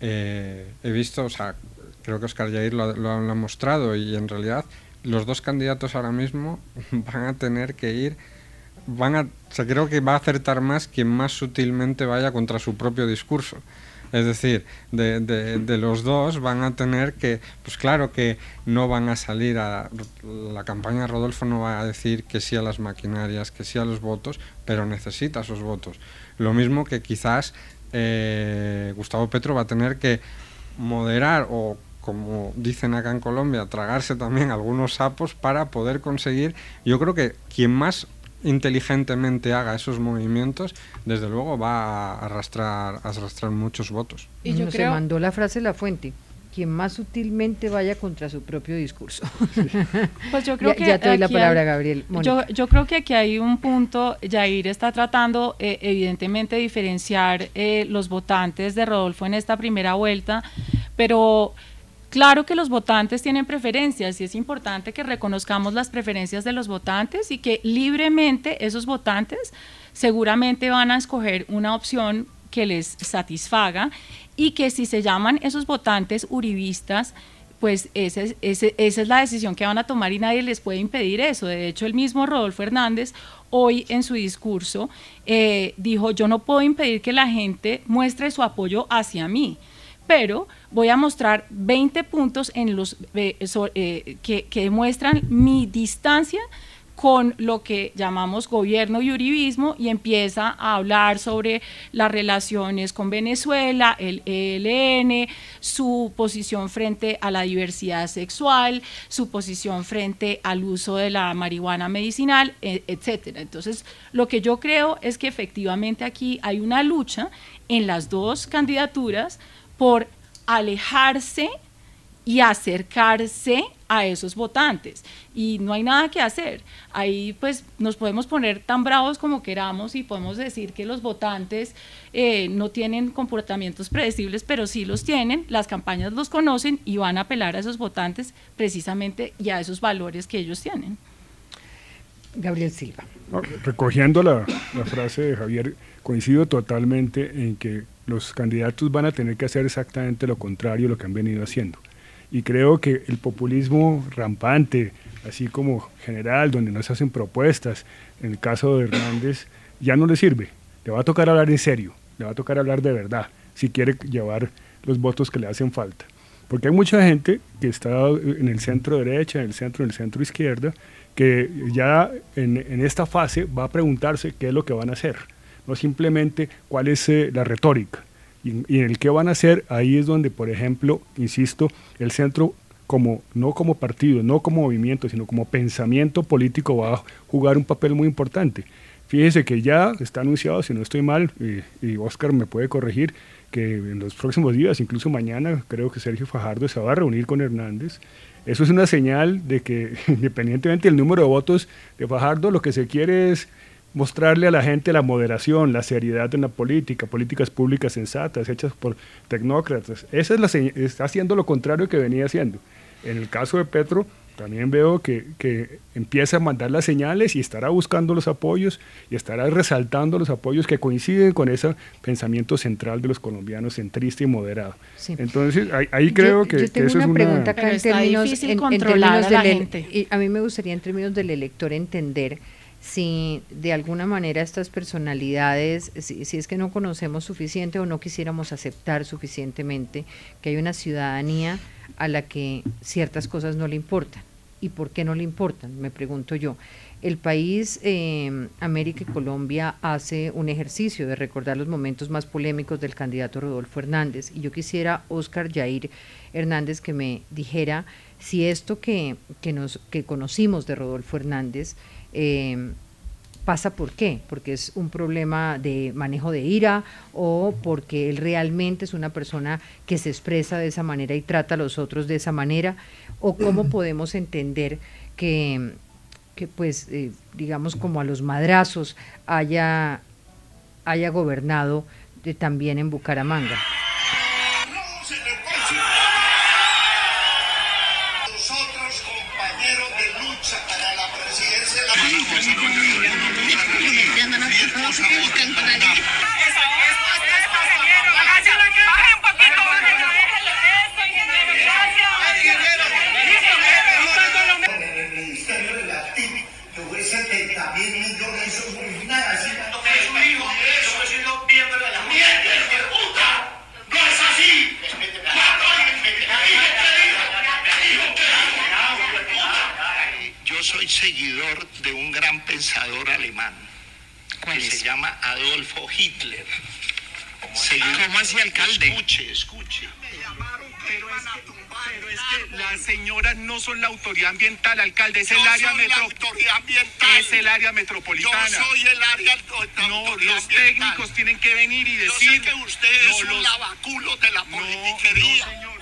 eh, he visto, o sea, creo que Oscar Jair lo, lo, ha mostrado y en realidad los dos candidatos ahora mismo van a tener que ir, van a, o sea, creo que va a acertar más quien más sutilmente vaya contra su propio discurso. Es decir, de, de, los dos van a tener que, pues claro que no van a salir a... La campaña de Rodolfo no va a decir que sí a las maquinarias, que sí a los votos, pero necesita esos votos. Lo mismo que quizás eh, Gustavo Petro va a tener que moderar o como dicen acá en Colombia, tragarse también algunos sapos para poder conseguir, yo creo que quien más inteligentemente haga esos movimientos, desde luego va a arrastrar, a arrastrar muchos votos. Y yo creo... Se mandó la frase La Fuente quien más sutilmente vaya contra su propio discurso. Pues yo creo que ya te doy la palabra, Gabriel. Yo, yo, creo que aquí hay un punto, Jair está tratando eh, evidentemente diferenciar eh, los votantes de Rodolfo en esta primera vuelta, pero Claro que los votantes tienen preferencias y es importante que reconozcamos las preferencias de los votantes y que libremente esos votantes seguramente van a escoger una opción que les satisfaga y que si se llaman esos votantes uribistas, pues esa es, la decisión que van a tomar y nadie les puede impedir eso. De hecho, el mismo Rodolfo Hernández hoy en su discurso eh, dijo, yo no puedo impedir que la gente muestre su apoyo hacia mí, pero voy a mostrar 20 puntos en los, eh, eh, que, que demuestran mi distancia con lo que llamamos gobierno y uribismo y empieza a hablar sobre las relaciones con Venezuela, el ELN, su posición frente a la diversidad sexual, su posición frente al uso de la marihuana medicinal, e, etcétera. Entonces, lo que yo creo es que efectivamente aquí hay una lucha en las dos candidaturas por alejarse y acercarse a esos votantes y no hay nada que hacer. Ahí pues nos podemos poner tan bravos como queramos y podemos decir que los votantes eh, no tienen comportamientos predecibles, pero sí los tienen, las campañas los conocen y van a apelar a esos votantes precisamente y a esos valores que ellos tienen. Gabriel Silva. recogiendo la, la frase de Javier, coincido totalmente en que los candidatos van a tener que hacer exactamente lo contrario a lo que han venido haciendo y creo que el populismo rampante, así como general, donde no se hacen propuestas, en el caso de Hernández, ya no le sirve. Le va a tocar hablar en serio, le va a tocar hablar de verdad, si quiere llevar los votos que le hacen falta. Porque hay mucha gente que está en el centro derecha, en el centro, en el centro izquierda, que ya en esta fase va a preguntarse qué es lo que van a hacer, no simplemente cuál es eh, la retórica. Y, en el qué van a hacer, ahí es donde, por ejemplo, insisto, el centro como, no como partido, no como movimiento, sino como pensamiento político va a jugar un papel muy importante. Fíjese que ya está anunciado, si no estoy mal, y, y Oscar me puede corregir, que en los próximos días, incluso mañana, creo que Sergio Fajardo se va a reunir con Hernández. Eso es una señal de que independientemente del número de votos de Fajardo, lo que se quiere es mostrarle a la gente la moderación, la seriedad en la política, políticas públicas sensatas, hechas por tecnócratas. Esa es la está haciendo lo contrario que venía haciendo. En el caso de Petro, también veo que, que, empieza a mandar las señales y estará buscando los apoyos y estará resaltando los apoyos que coinciden con ese pensamiento central de los colombianos, centrista y moderado. Sí. Entonces, ahí, ahí creo yo, que, yo tengo que eso una es pregunta una... acá en términos, en, en términos del, gente. Y a mí me gustaría en términos del elector entender si de alguna manera estas personalidades, si, si, es que no conocemos suficiente o no quisiéramos aceptar suficientemente que hay una ciudadanía a la que ciertas cosas no le importan. ¿Y por qué no le importan? Me pregunto yo. El país, eh, América y Colombia, hace un ejercicio de recordar los momentos más polémicos del candidato Rodolfo Hernández. Y yo quisiera, Oscar Jair Hernández, que me dijera si esto que, que, nos, que conocimos de Rodolfo Hernández eh, pasa por qué, porque es un problema de manejo de ira o porque él realmente es una persona que se expresa de esa manera y trata a los otros de esa manera, o cómo podemos entender que, que pues, eh, digamos, como a los madrazos haya, haya gobernado también en Bucaramanga. Seguidor de un gran pensador alemán que se llama Adolfo Hitler. ¿Cómo así, alcalde? Escuche, escuche. Pero es, que, pero es que las señoras no son la autoridad ambiental, alcalde, es Yo el área soy la metro- autoridad ambiental. es el área Yo metropolitana. soy el área no, autoridad los ambiental. técnicos tienen que venir y Yo decir. sé que usted no, es un los- lavaculo de la no, politiquería. no, señor,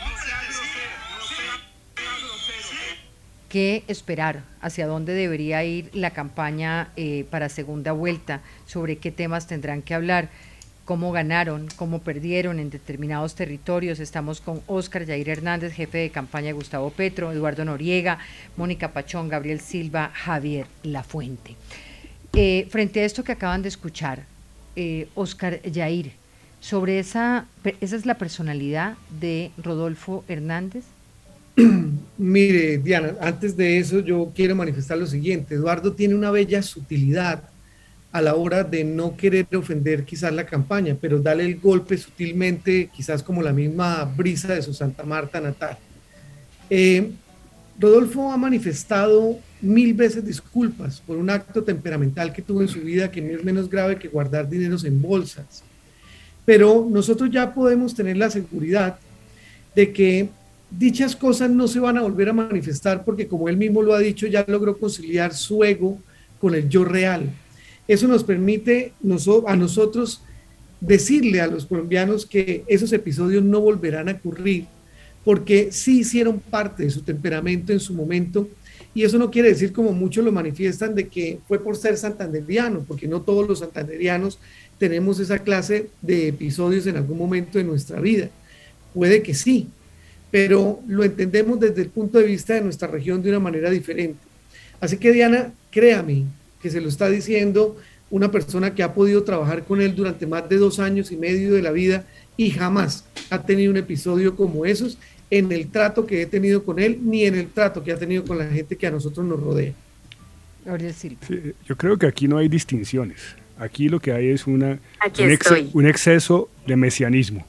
¿Qué esperar? ¿Hacia dónde debería ir la campaña eh, para segunda vuelta? ¿Sobre qué temas tendrán que hablar? ¿Cómo ganaron? ¿Cómo perdieron en determinados territorios? Estamos con Óscar Yair Hernández, jefe de campaña de Gustavo Petro, Eduardo Noriega, Mónica Pachón, Gabriel Silva, Javier Lafuente. Eh, frente a esto que acaban de escuchar, eh, Óscar Yair, sobre esa, esa es la personalidad de Rodolfo Hernández. Mire, Diana, antes de eso yo quiero manifestar lo siguiente. Eduardo tiene una bella sutilidad a la hora de no querer ofender quizás la campaña, pero darle el golpe sutilmente, quizás como la misma brisa de su Santa Marta natal. Eh, Rodolfo ha manifestado mil veces disculpas por un acto temperamental que tuvo en su vida que no es menos grave que guardar dineros en bolsas. Pero nosotros ya podemos tener la seguridad de que dichas cosas no se van a volver a manifestar porque como él mismo lo ha dicho, ya logró conciliar su ego con el yo real. Eso nos permite a nosotros decirle a los colombianos que esos episodios no volverán a ocurrir porque sí hicieron parte de su temperamento en su momento y eso no quiere decir como muchos lo manifiestan de que fue por ser santanderiano, porque no todos los santanderianos tenemos esa clase de episodios en algún momento de nuestra vida. Puede que sí, pero lo entendemos desde el punto de vista de nuestra región de una manera diferente. Así que Diana, créame que se lo está diciendo una persona que ha podido trabajar con él durante más de dos años y medio de la vida y jamás ha tenido un episodio como esos en el trato que he tenido con él, ni en el trato que ha tenido con la gente que a nosotros nos rodea. yo creo que aquí no hay distinciones. Aquí lo que hay es una, un, exceso de mesianismo,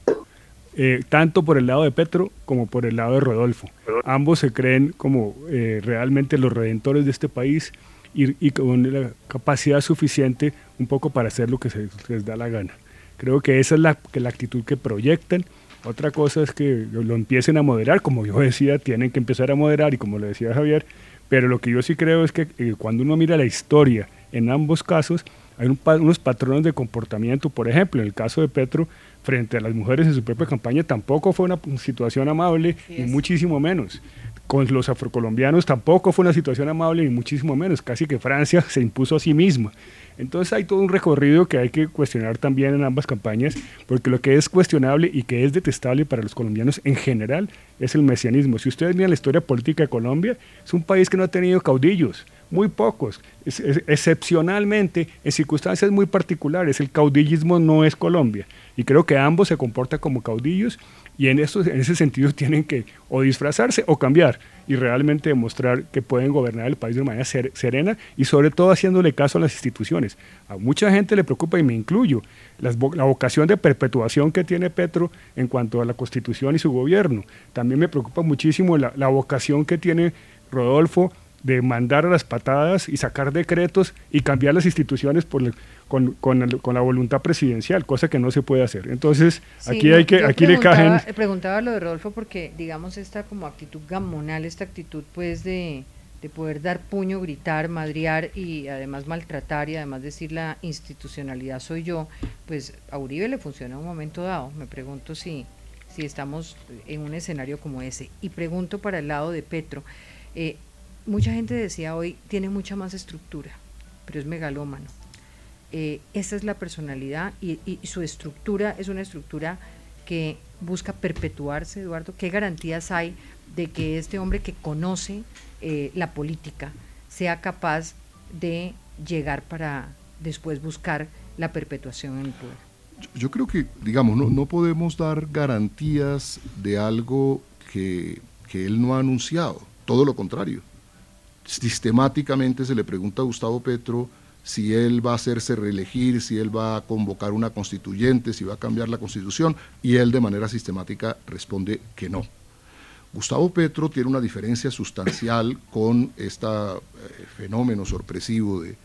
eh, tanto por el lado de Petro como por el lado de Rodolfo. Ambos se creen como eh, realmente los redentores de este país y, con la capacidad suficiente un poco para hacer lo que se les da la gana. Creo que esa es la, que la actitud que proyectan. Otra cosa es que lo empiecen a moderar, como yo decía, tienen que empezar a moderar y como le decía Javier, pero lo que yo sí creo es que eh, cuando uno mira la historia en ambos casos, hay unos patrones de comportamiento, por ejemplo, en el caso de Petro, frente a las mujeres en su propia campaña, tampoco fue una situación amable, ni muchísimo menos. Con los afrocolombianos tampoco fue una situación amable, ni muchísimo menos. Casi que Francia se impuso a sí misma. Entonces hay todo un recorrido que hay que cuestionar también en ambas campañas, porque lo que es cuestionable y que es detestable para los colombianos en general es el mesianismo. Si ustedes miran la historia política de Colombia, es un país que no ha tenido caudillos, muy pocos, excepcionalmente, en circunstancias muy particulares. El caudillismo no es Colombia. Y creo que ambos se comportan como caudillos y en, en ese sentido tienen que o disfrazarse o cambiar y realmente demostrar que pueden gobernar el país de manera serena y sobre todo haciéndole caso a las instituciones. A mucha gente le preocupa, y me incluyo, la vocación de perpetuación que tiene Petro en cuanto a la constitución y su gobierno. También me preocupa muchísimo la vocación que tiene Rodolfo de mandar a las patadas y sacar decretos y cambiar las instituciones por, con, con, con, la voluntad presidencial, cosa que no se puede hacer. Entonces, aquí hay que, aquí le caen... Preguntaba lo de Rodolfo porque, digamos, esta como actitud gamonal, esta actitud pues de, de poder dar puño, gritar, madrear y además maltratar y además decir la institucionalidad soy yo, pues a Uribe le funciona en un momento dado. Me pregunto si, si estamos en un escenario como ese. Y pregunto para el lado de Petro. Eh, mucha gente decía hoy, tiene mucha más estructura, pero es megalómano. Eh, esa es la personalidad y, su estructura es una estructura que busca perpetuarse, Eduardo. ¿Qué garantías hay de que este hombre que conoce eh, la política sea capaz de llegar para después buscar la perpetuación en el poder? Yo, creo que, digamos, no, no, podemos dar garantías de algo que, que él no ha anunciado, todo lo contrario sistemáticamente se le pregunta a Gustavo Petro si él va a hacerse reelegir, si él va a convocar una constituyente, si va a cambiar la constitución, y él de manera sistemática responde que no. Gustavo Petro tiene una diferencia sustancial con este fenómeno sorpresivo de,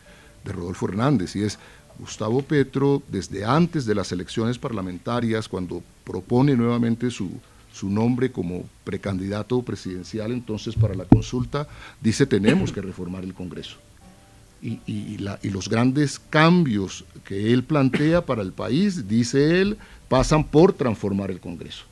de Rodolfo Hernández, y es Gustavo Petro, desde antes de las elecciones parlamentarias, cuando propone nuevamente su, su nombre como precandidato presidencial entonces para la consulta, dice tenemos que reformar el Congreso. Y, los grandes cambios que él plantea para el país, dice él, pasan por transformar el Congreso.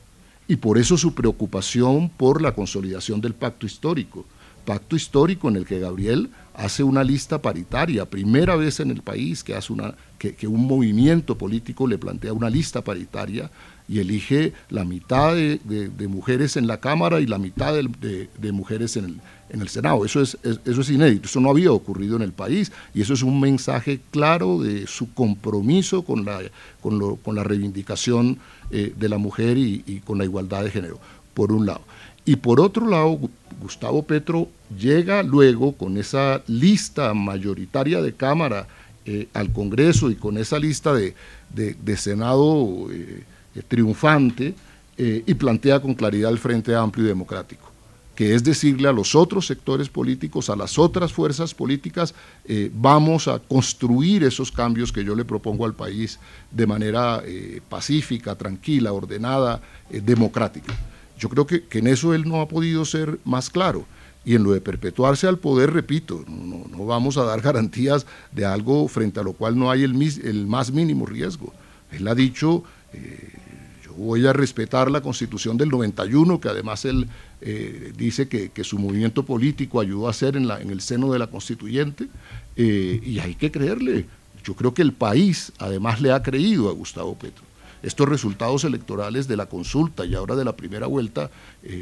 Y por eso su preocupación por la consolidación del pacto histórico. Pacto histórico en el que Gabriel hace una lista paritaria, primera vez en el país que, hace una, que, que un movimiento político le plantea una lista paritaria y elige la mitad de, mujeres en la Cámara y la mitad de, mujeres en el, en el Senado. Eso es, eso es inédito, eso no había ocurrido en el país y eso es un mensaje claro de su compromiso con la, con, la reivindicación eh, de la mujer y, con la igualdad de género, por un lado. Y por otro lado, Gustavo Petro llega luego con esa lista mayoritaria de Cámara eh, al Congreso y con esa lista de, Senado. Eh, eh, triunfante eh, y plantea con claridad el Frente Amplio y Democrático, que es decirle a los otros sectores políticos, a las otras fuerzas políticas, eh, vamos a construir esos cambios que yo le propongo al país de manera pacífica, tranquila, ordenada, democrática. Yo creo que, en eso él no ha podido ser más claro. Y en lo de perpetuarse al poder, repito, no, vamos a dar garantías de algo frente a lo cual no hay el, más mínimo riesgo. Él ha dicho eh, voy a respetar la constitución del 91, que además él eh, dice que, su movimiento político ayudó a hacer en, la, en el seno de la constituyente, eh, y hay que creerle. Yo creo que el país además le ha creído a Gustavo Petro. Estos resultados electorales de la consulta y ahora de la primera vuelta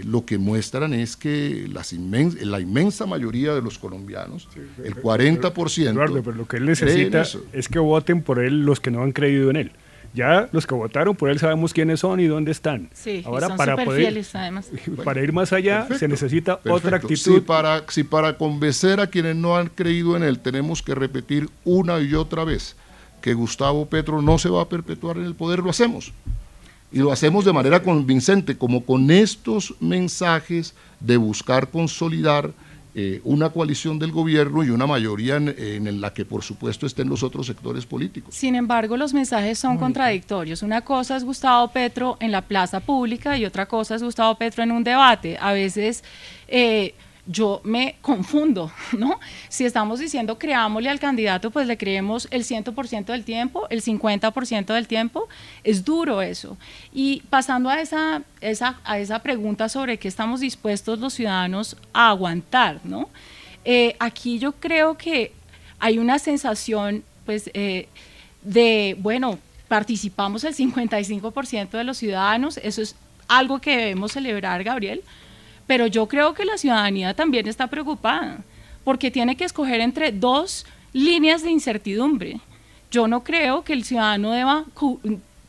lo que muestran es que las la inmensa mayoría de los colombianos, el 40%... Eduardo, pero lo que él necesita es que voten por él los que no han creído en él. Ya los que votaron por él sabemos quiénes son y dónde están. Sí, Ahora son para poder fieles, además. para ir más allá se Perfecto, necesita otra actitud. Si para, si para convencer a quienes no han creído en él tenemos que repetir una y otra vez que Gustavo Petro no se va a perpetuar en el poder, lo hacemos. Y lo hacemos de manera convincente, como con estos mensajes de buscar consolidar eh, una coalición del gobierno y una mayoría en, en la que por supuesto estén los otros sectores políticos. Sin embargo, los mensajes son contradictorios. Una cosa es Gustavo Petro en la plaza pública y otra cosa es Gustavo Petro en un debate. A veces eh, yo me confundo, ¿no? Si estamos diciendo creámosle al candidato, pues le creemos el 100% del tiempo, el 50% del tiempo. Es duro eso. Y pasando a esa, esa, a esa pregunta sobre qué estamos dispuestos los ciudadanos a aguantar, ¿no? Eh, aquí yo creo que hay una sensación, pues, eh, de, bueno, participamos el 55% de los ciudadanos, eso es algo que debemos celebrar, Gabriel, pero yo creo que la ciudadanía también está preocupada, porque tiene que escoger entre dos líneas de incertidumbre. Yo no creo que el ciudadano deba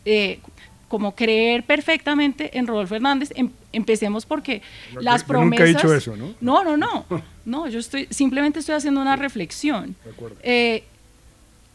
eh, como creer perfectamente en Rodolfo Hernández. Em- empecemos porque las yo nunca he promesas... dicho eso, ¿no? No, no, no. No, yo estoy simplemente estoy haciendo una reflexión. De acuerdo. Eh,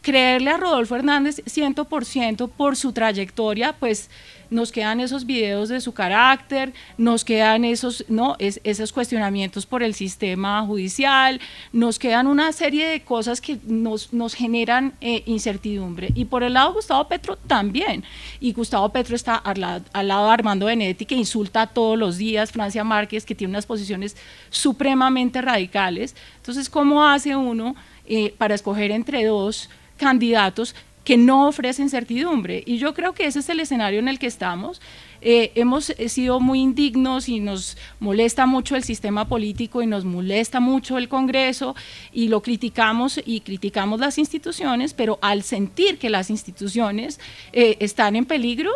creerle a Rodolfo Hernández 100% por su trayectoria, pues nos quedan esos videos de su carácter, nos quedan esos, no, es, esos cuestionamientos por el sistema judicial, nos quedan una serie de cosas que nos, nos generan eh, incertidumbre. Y por el lado de Gustavo Petro también. Y Gustavo Petro está al, lado- de Armando Benedetti, que insulta todos los días, Francia Márquez, que tiene unas posiciones supremamente radicales. Entonces, ¿cómo hace uno eh, para escoger entre dos candidatos que no ofrecen certidumbre. Y yo creo que ese es el escenario en el que estamos. Eh, hemos eh, sido muy indignos y nos molesta mucho el sistema político y nos molesta mucho el Congreso y lo criticamos y criticamos las instituciones, pero al sentir que las instituciones eh, están en peligro,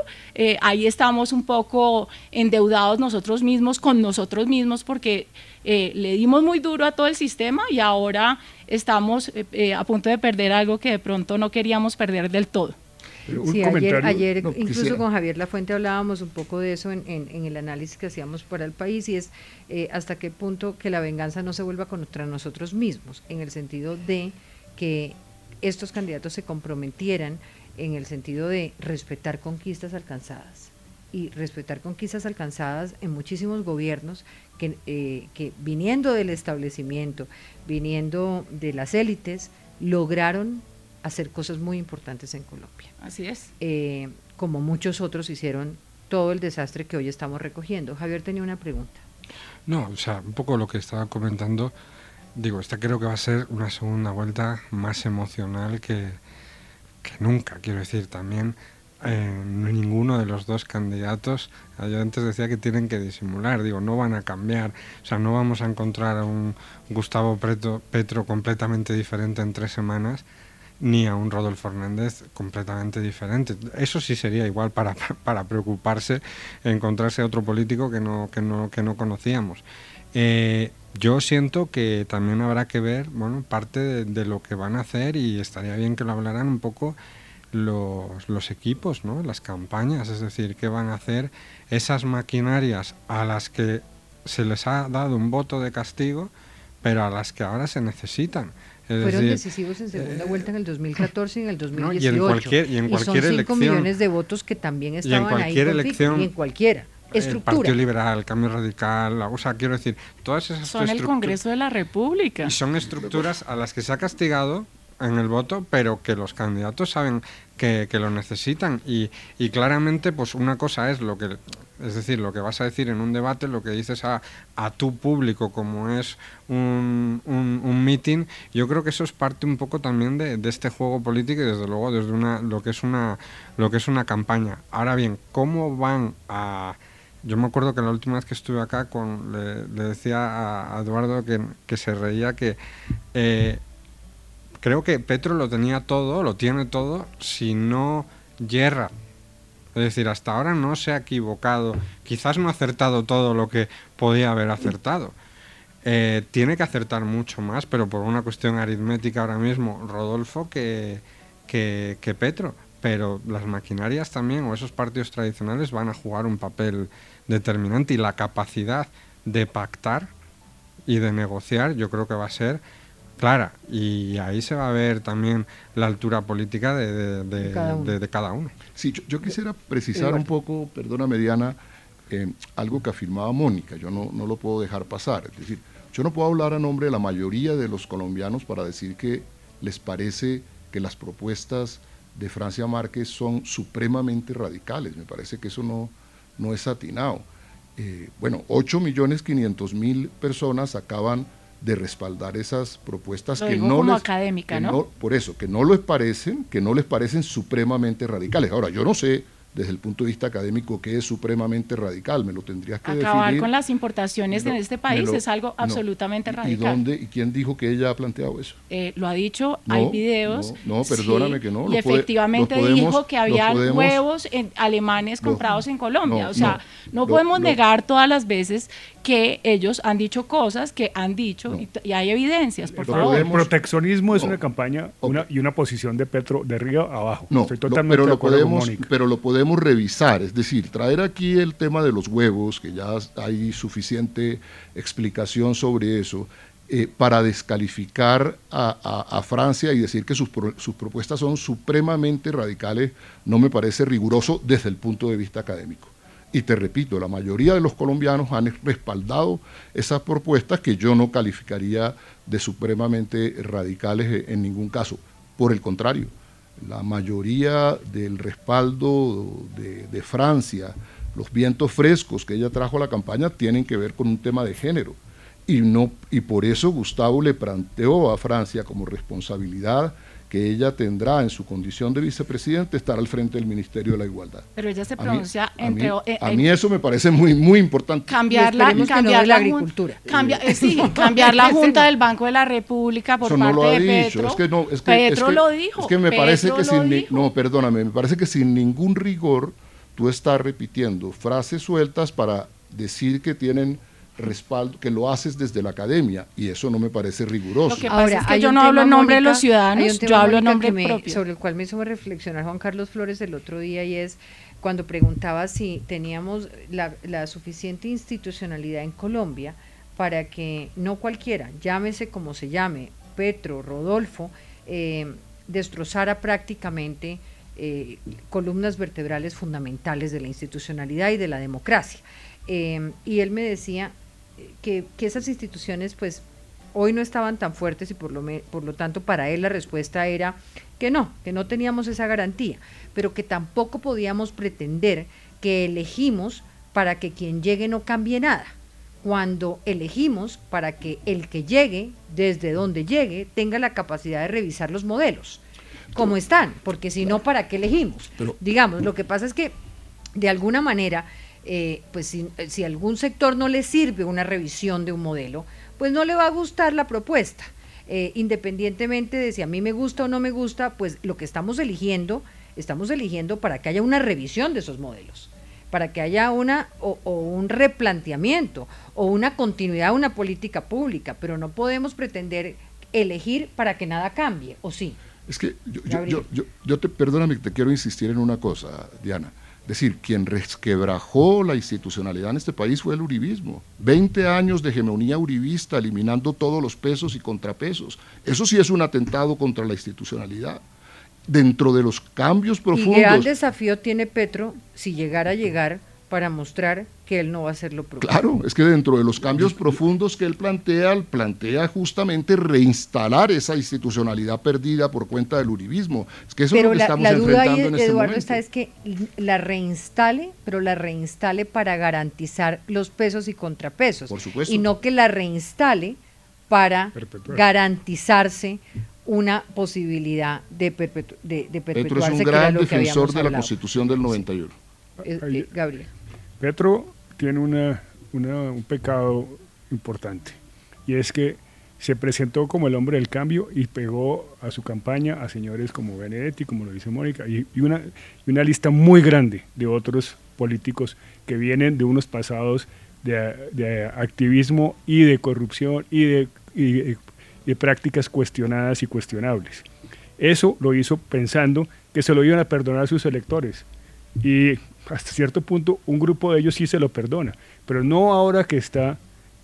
ahí estamos un poco endeudados nosotros mismos con nosotros mismos porque le dimos muy duro a todo el sistema y ahora estamos a punto de perder algo que de pronto no queríamos perder del todo. Pero un Sí, ayer, ayer no, incluso quisiera- con Javier Lafuente hablábamos un poco de eso en, en- en el análisis que hacíamos para el país y es eh, hasta qué punto que la venganza no se vuelva contra nosotros mismos, en el sentido de que estos candidatos se comprometieran en el sentido de respetar conquistas alcanzadas y respetar conquistas alcanzadas en muchísimos gobiernos que, eh, que viniendo del establecimiento, viniendo de las élites, lograron hacer cosas muy importantes en Colombia Así es. eh, como muchos otros hicieron todo el desastre que hoy estamos recogiendo. Javier tenía una pregunta. No, o sea, un poco lo que estaba comentando, digo, esta creo que va a ser una segunda vuelta más emocional que, que nunca, quiero decir, también eh, ninguno de los dos candidatos, yo antes decía que tienen que disimular, digo, no van a cambiar, o sea, no vamos a encontrar a un Gustavo Petro, Petro completamente diferente en tres semanas, ni a un Rodolfo Hernández completamente diferente. Eso sí sería igual para, para preocuparse encontrarse otro político que no, que no, que no conocíamos. Eh, yo siento que también habrá que ver bueno, parte de, de lo que van a hacer y estaría bien que lo hablaran un poco los, los equipos, ¿no? las campañas, es decir, qué van a hacer esas maquinarias a las que se les ha dado un voto de castigo, pero a las que ahora se necesitan. Es Fueron decir, decisivos en segunda vuelta en el 2014 y en el 2018. No, y en cualquier- y en cualquier son 5 elección. millones de votos que también en estaban ahí. cualquier conflicto, elección, Y en cualquiera. el Estructura. Partido Liberal, el Cambio Radical, la- o sea, quiero decir, todas esas Son el Congreso de la República. Y son estructuras a las que se ha castigado en el voto, pero que los candidatos saben que, que lo necesitan. Y, y claramente, pues una cosa es lo que, es decir, lo que vas a decir en un debate, lo que dices a, a tu público, como es un, un, un meeting. Yo creo que eso es parte un poco también de, de este juego político y desde luego desde una, lo que es una, lo que es una campaña. Ahora bien, ¿cómo van a yo me acuerdo que la última vez que estuve acá con, le, le decía a, Eduardo que, que se reía que eh, creo que Petro lo tenía todo, lo tiene todo, si no yerra. Es decir, hasta ahora no se ha equivocado, quizás no ha acertado todo lo que podía haber acertado. Eh, tiene que acertar mucho más, pero por una cuestión aritmética ahora mismo, Rodolfo que, que, que Petro. pero las maquinarias también o esos partidos tradicionales van a jugar un papel determinante y la capacidad de pactar y de negociar yo creo que va a ser clara y ahí se va a ver también la altura política de, de, cada, uno. Sí, yo, quisiera precisar un poco, perdona Mediana, eh, algo que afirmaba Mónica, yo no, no lo puedo dejar pasar, es decir, yo no puedo hablar a nombre de la mayoría de los colombianos para decir que les parece que las propuestas de Francia Márquez son supremamente radicales, me parece que eso no, no es atinado. Eh, bueno, 8 millones 500 mil personas acaban de respaldar esas propuestas que no como les, académica, ¿no? Por eso, que no les parecen, que no les parecen supremamente radicales. Ahora, yo no sé desde el punto de vista académico que es supremamente radical, me lo tendrías que Acabar con las importaciones en este país es algo absolutamente radical. ¿Y dónde y quién dijo que ella ha planteado eso? Eh, lo ha dicho, hay videos. No, perdóname que no. Y efectivamente dijo que había huevos alemanes comprados en Colombia. o sea, no podemos negar todas las veces que ellos han dicho cosas que han dicho y, hay evidencias, por favor. El proteccionismo es una campaña una, y una posición de Petro de arriba abajo. No, Estoy totalmente pero, lo podemos, pero lo podemos revisar, es decir, traer aquí el tema de los huevos, que ya hay suficiente explicación sobre eso, eh, para descalificar a, Francia y decir que sus, sus propuestas son supremamente radicales, no me parece riguroso desde el punto de vista académico. Y te repito, la mayoría de los colombianos han respaldado esas propuestas que yo no calificaría de supremamente radicales en ningún caso. Por el contrario, la mayoría del respaldo de, Francia, los vientos frescos que ella trajo a la campaña tienen que ver con un tema de género. Y, no, y por eso Gustavo le planteó a Francia como responsabilidad que ella tendrá en su condición de vicepresidente estar al frente del Ministerio de la Igualdad. Pero ella se pronuncia entre... A mí, eso me parece muy, muy importante. Cambiar la, cambiar la agricultura. Eh, sí, cambiar la Junta del Banco de la República por parte de Petro. Es que no, es que, Petro lo dijo. Es que me parece que sin... No, perdóname, me parece que sin ningún rigor tú estás repitiendo frases sueltas para decir que tienen respaldo, que lo haces desde la academia y eso no me parece riguroso. Ahora, es que yo no hablo en nombre de los ciudadanos, yo hablo en nombre propio. Sobre el cual me hizo reflexionar Juan Carlos Flores el otro día y es cuando preguntaba si teníamos la, suficiente institucionalidad en Colombia para que no cualquiera, llámese como se llame, Petro, Rodolfo, eh, destrozara prácticamente eh, columnas vertebrales fundamentales de la institucionalidad y de la democracia. Eh, y él me decía, que, esas instituciones pues hoy no estaban tan fuertes y por lo, por lo tanto para él la respuesta era que no, que no teníamos esa garantía, pero que tampoco podíamos pretender que elegimos para que quien llegue no cambie nada, cuando elegimos para que el que llegue, desde donde llegue, tenga la capacidad de revisar los modelos, como están, porque si no, ¿para qué elegimos? Digamos, lo que pasa es que de alguna manera eh, pues si, si algún sector no le sirve una revisión de un modelo, pues no le va a gustar la propuesta. Eh, independientemente de si a mí me gusta o no me gusta, pues lo que estamos eligiendo, estamos eligiendo para que haya una revisión de esos modelos, para que haya una o, un replanteamiento o una continuidad de una política pública, pero no podemos pretender elegir para que nada cambie, ¿o sí? Es que yo, yo, yo, yo, te, perdóname, te quiero insistir en una cosa, Diana. Es decir, quien resquebrajó la institucionalidad en este país fue el uribismo. Veinte años de hegemonía uribista, eliminando todos los pesos y contrapesos. Eso sí es un atentado contra la institucionalidad. Dentro de los cambios profundos. ¿Y gran desafío tiene Petro si llegara a llegar para mostrar que él no va a hacer lo propio. Claro, es que dentro de los cambios profundos que él plantea, plantea justamente reinstalar esa institucionalidad perdida por cuenta del uribismo. Es que eso es lo que estamos enfrentando en este Eduardo, está es que la reinstale, pero la reinstale para garantizar los pesos y contrapesos. Por supuesto. Y no que la reinstale para garantizarse una posibilidad de, perpetu de, de perpetuarse. Petro es un gran defensor de la Constitución del 91. Eh, eh, Gabriel. Petro tiene una, un pecado importante y es que se presentó como el hombre del cambio y pegó a su campaña a señores como Benedetti, como lo dice Mónica, y, una, una lista muy grande de otros políticos que vienen de unos pasados de, activismo y de corrupción y de, y de prácticas cuestionadas y cuestionables. Eso lo hizo pensando que se lo iban a perdonar a sus electores. Y hasta cierto punto un grupo de ellos sí se lo perdona, pero no ahora que está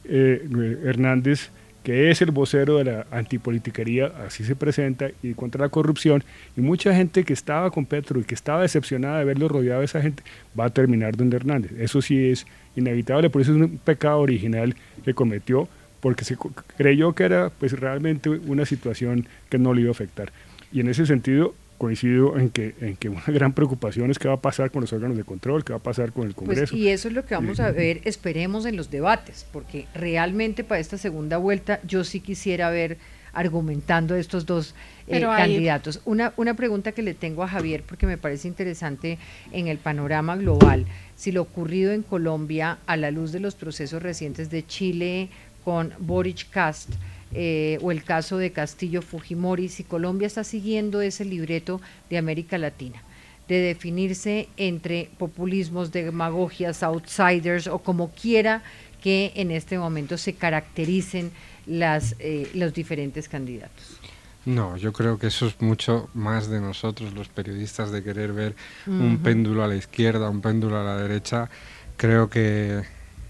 eh, Hernández, que es el vocero de la antipolitiquería, así se presenta, y contra la corrupción, y mucha gente que estaba con Petro y que estaba decepcionada de verlo rodeado de esa gente, va a terminar donde Hernández. Eso sí es inevitable, por eso es un pecado original que cometió, porque se creyó que era pues realmente una situación que no le iba a afectar. Y en ese sentido, coincido en que, en que una gran preocupación es qué va a pasar con los órganos de control, qué va a pasar con el pues, Congreso. y eso es lo que vamos a ver, esperemos en los debates, porque realmente para esta segunda vuelta yo sí quisiera ver argumentando estos dos eh, candidatos. Una, una pregunta que le tengo a Javier, porque me parece interesante en el panorama global, si lo ocurrido en Colombia a la luz de los procesos recientes de Chile con Boric Cast, eh, o el caso de Castillo Fujimori, si Colombia está siguiendo ese libreto de América Latina, de definirse entre populismos, demagogias, outsiders o como quiera que en este momento se caractericen las, eh, los diferentes candidatos. No, yo creo que eso es mucho más de nosotros, los periodistas, de querer ver un péndulo a la izquierda, un péndulo a la derecha. Creo que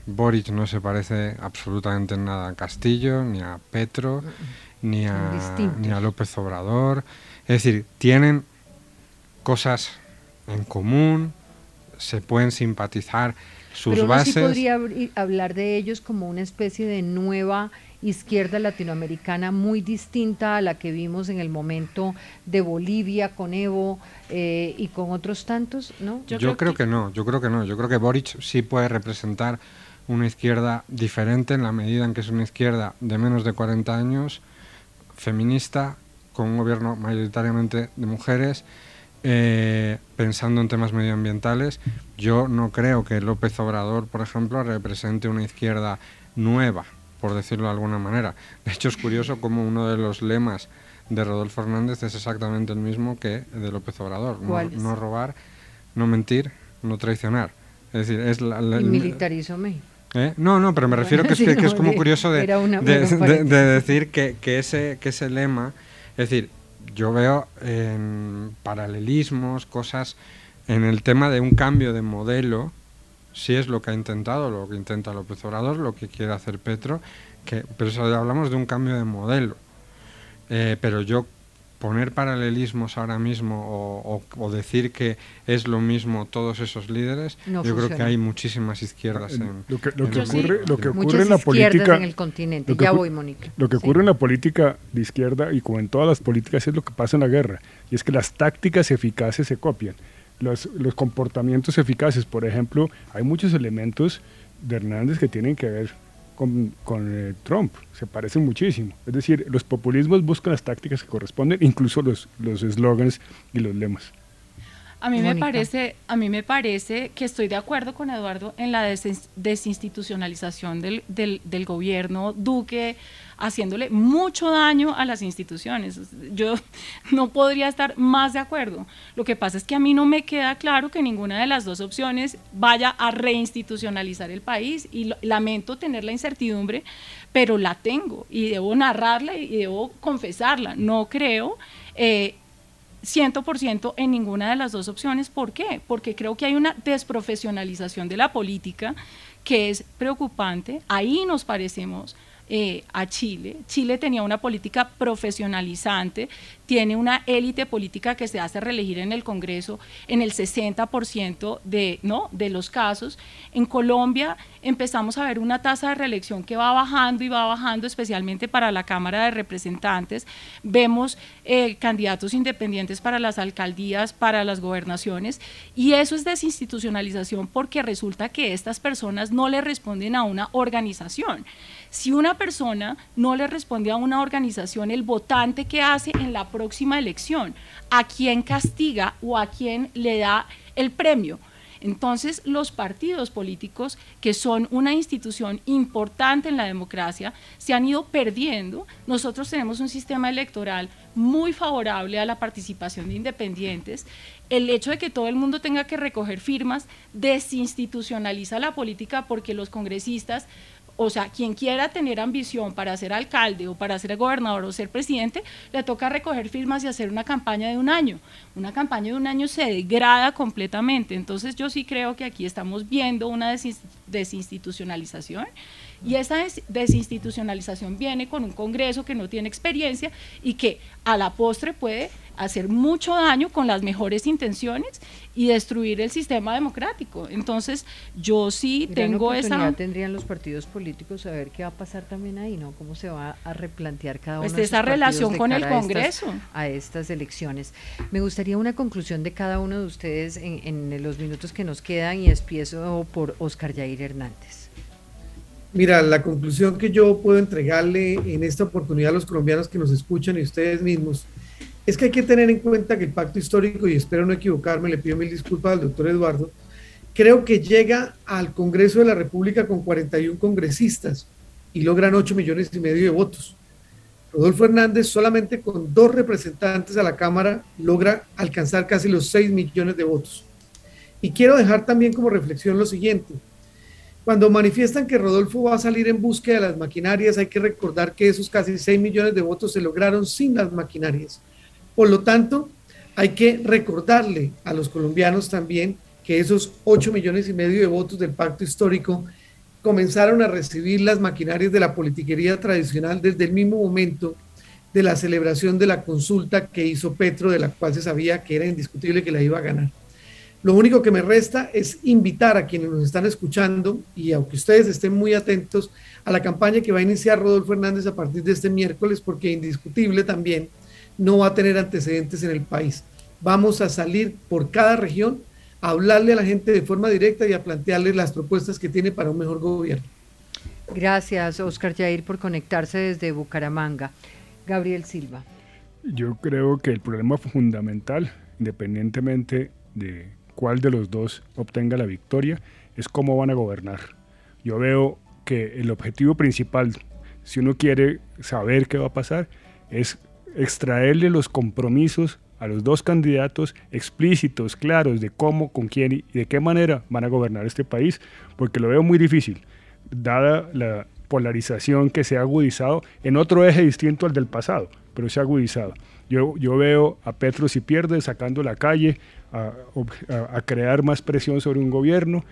Boric no se parece absolutamente en nada a Castillo, ni a Petro, ni a, ni a López Obrador. Es decir, tienen cosas en común, se pueden simpatizar sus Pero bases. Sí podría hablar de ellos como una especie de nueva izquierda latinoamericana muy distinta a la que vimos en el momento de Bolivia con Evo eh, y con otros tantos, ¿no? Yo, creo, que... no, yo creo que no. Yo creo que Boric sí puede representar una izquierda diferente en la medida en que es una izquierda de menos de 40 años, feminista, con un gobierno mayoritariamente de mujeres, eh, pensando en temas medioambientales. Yo no creo que López Obrador, por ejemplo, represente una izquierda nueva, por decirlo de alguna manera. De hecho, es curioso como uno de los lemas de Rodolfo Hernández es exactamente el mismo que de López Obrador. No, no, robar, no mentir, no traicionar. Es decir, es la, México. ¿Eh? No, no, pero me refiero que es, que, es como curioso de, decir que, ese, que ese lema, es decir, yo veo paralelismos, cosas en el tema de un cambio de modelo, si es lo que ha intentado, lo que intenta López Obrador, lo que quiere hacer Petro, que, pero eso hablamos de un cambio de modelo. Eh, pero yo poner paralelismos ahora mismo o, decir que es lo mismo todos esos líderes, yo creo que hay muchísimas izquierdas en lo que, ocurre, lo que ocurre en la política en el continente. ya voy, Mónica. Lo que ocurre en la política de izquierda y como en todas las políticas es lo que pasa en la guerra y es que las tácticas eficaces se copian. Los, los comportamientos eficaces, por ejemplo, hay muchos elementos de Hernández que tienen que ver con, eh, Trump, se parecen muchísimo. Es decir, los populismos buscan las tácticas que corresponden, incluso los slogans y los lemas. A mí, me parece, a mí me parece que estoy de acuerdo con Eduardo en la desinstitucionalización del, del, gobierno Duque, haciéndole mucho daño a las instituciones. Yo no podría estar más de acuerdo. Lo que pasa es que a mí no me queda claro que ninguna de las dos opciones vaya a reinstitucionalizar el país y lamento tener la incertidumbre, pero la tengo y debo narrarla y debo confesarla. No creo. Eh, 100% en ninguna de las dos opciones. ¿Por qué? Porque creo que hay una desprofesionalización de la política que es preocupante. Ahí nos parecemos eh, a Chile. Chile tenía una política profesionalizante, tiene una élite política que se hace reelegir en el Congreso en el 60% de, ¿no? de los casos. En Colombia empezamos a ver una tasa de reelección que va bajando y va bajando, especialmente para la Cámara de Representantes. Vemos eh, candidatos independientes para las alcaldías, para las gobernaciones, y eso es desinstitucionalización porque resulta que estas personas no le responden a una organización. Si una persona no le responde a una organización, el votante que hace en la próxima elección, a quién castiga o a quién le da el premio. Entonces, los partidos políticos, que son una institución importante en la democracia, se han ido perdiendo. Nosotros tenemos un sistema electoral muy favorable a la participación de independientes. El hecho de que todo el mundo tenga que recoger firmas desinstitucionaliza la política porque los congresistas o sea, quien quiera tener ambición para ser alcalde o para ser gobernador o ser presidente, le toca recoger firmas y hacer una campaña de un año. Una campaña de un año se degrada completamente. Entonces yo sí creo que aquí estamos viendo una desinstitucionalización y esa desinstitucionalización viene con un Congreso que no tiene experiencia y que a la postre puede hacer mucho daño con las mejores intenciones y destruir el sistema democrático. Entonces, yo sí tengo esa... tendrían los partidos políticos saber qué va a pasar también ahí, ¿no? ¿Cómo se va a replantear cada pues uno de esa relación con el Congreso? A estas, elecciones. Me gustaría una conclusión de cada uno de ustedes en, en los minutos que nos quedan y empiezo por Oscar Yair Hernández. Mira, la conclusión que yo puedo entregarle en esta oportunidad a los colombianos que nos escuchan y ustedes mismos es que hay que tener en cuenta que el pacto histórico, y espero no equivocarme, le pido mil disculpas al doctor Eduardo, creo que llega al Congreso de la República con 41 congresistas y logran 8 millones y medio de votos. Rodolfo Hernández solamente con dos representantes a la Cámara logra alcanzar casi los 6 millones de votos. Y quiero dejar también como reflexión lo siguiente. Cuando manifiestan que Rodolfo va a salir en búsqueda de las maquinarias, hay que recordar que esos casi 6 millones de votos se lograron sin las maquinarias. Por lo tanto, hay que recordarle a los colombianos también que esos 8 millones y medio de votos del pacto histórico comenzaron a recibir las maquinarias de la politiquería tradicional desde el mismo momento de la celebración de la consulta que hizo Petro, de la cual se sabía que era indiscutible que la iba a ganar. Lo único que me resta es invitar a quienes nos están escuchando y aunque ustedes estén muy atentos a la campaña que va a iniciar Rodolfo Hernández a partir de este miércoles, porque indiscutible también no va a tener antecedentes en el país. Vamos a salir por cada región a hablarle a la gente de forma directa y a plantearle las propuestas que tiene para un mejor gobierno. Gracias, Oscar Jair, por conectarse desde Bucaramanga. Gabriel Silva. Yo creo que el problema fundamental, independientemente de cuál de los dos obtenga la victoria, es cómo van a gobernar. Yo veo que el objetivo principal, si uno quiere saber qué va a pasar, es extraerle los compromisos a los dos candidatos explícitos, claros de cómo, con quién y de qué manera van a gobernar este país, porque lo veo muy difícil, dada la polarización que se ha agudizado en otro eje distinto al del pasado, pero se ha agudizado. Yo, yo veo a Petro si pierde sacando la calle, a, a, crear más presión sobre un gobierno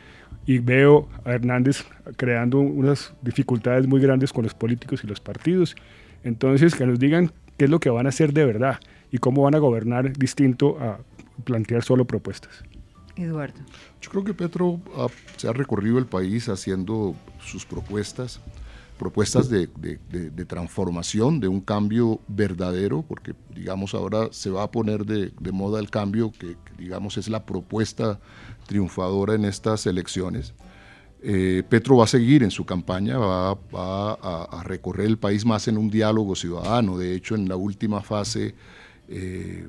y veo a Hernández creando unas dificultades muy grandes con los políticos y los partidos. Entonces, que nos digan qué es lo que van a hacer de verdad y cómo van a gobernar distinto a plantear solo propuestas. Eduardo. Yo creo que Petro se ha recorrido el país haciendo sus propuestas, propuestas de, de, transformación, de un cambio verdadero, porque digamos ahora se va a poner de, moda el cambio que, digamos es la propuesta triunfadora en estas elecciones. Eh, Petro va a seguir en su campaña, va, a, recorrer el país más en un diálogo ciudadano. De hecho, en la última fase eh,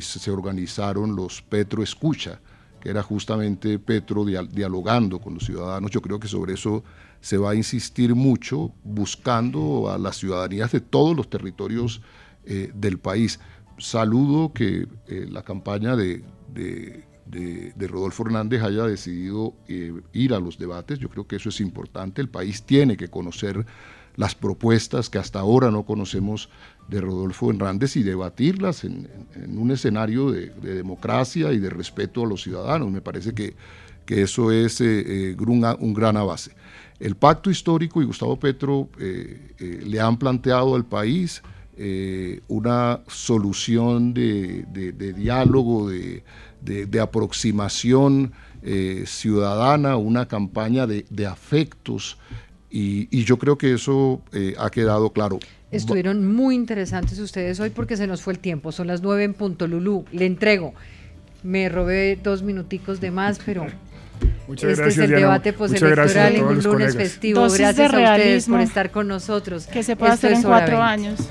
se organizaron los Petro Escucha, que era justamente Petro dialogando con los ciudadanos. Yo creo que sobre eso se va a insistir mucho, buscando a las ciudadanías de todos los territorios eh, del país. Saludo que la campaña de de, Rodolfo Hernández haya decidido eh, ir a los debates. Yo creo que eso es importante. El país tiene que conocer las propuestas que hasta ahora no conocemos de Rodolfo Hernández y debatirlas en, un escenario de, democracia y de respeto a los ciudadanos. Me parece que, que eso es eh, eh, un, gran avance. El pacto histórico y Gustavo Petro le han planteado al país una solución de, de diálogo, de, de, aproximación eh, ciudadana, una campaña de, afectos, y, yo creo que eso eh, ha quedado claro. Estuvieron muy interesantes ustedes hoy porque se nos fue el tiempo, son las nueve en punto, Lulú, le entrego. Me robé dos minuticos de más, pero Muchas este gracias, es el debate postelectoral en un lunes festivo. gracias a ustedes por estar con nosotros. Que se pueda hacer en cuatro años.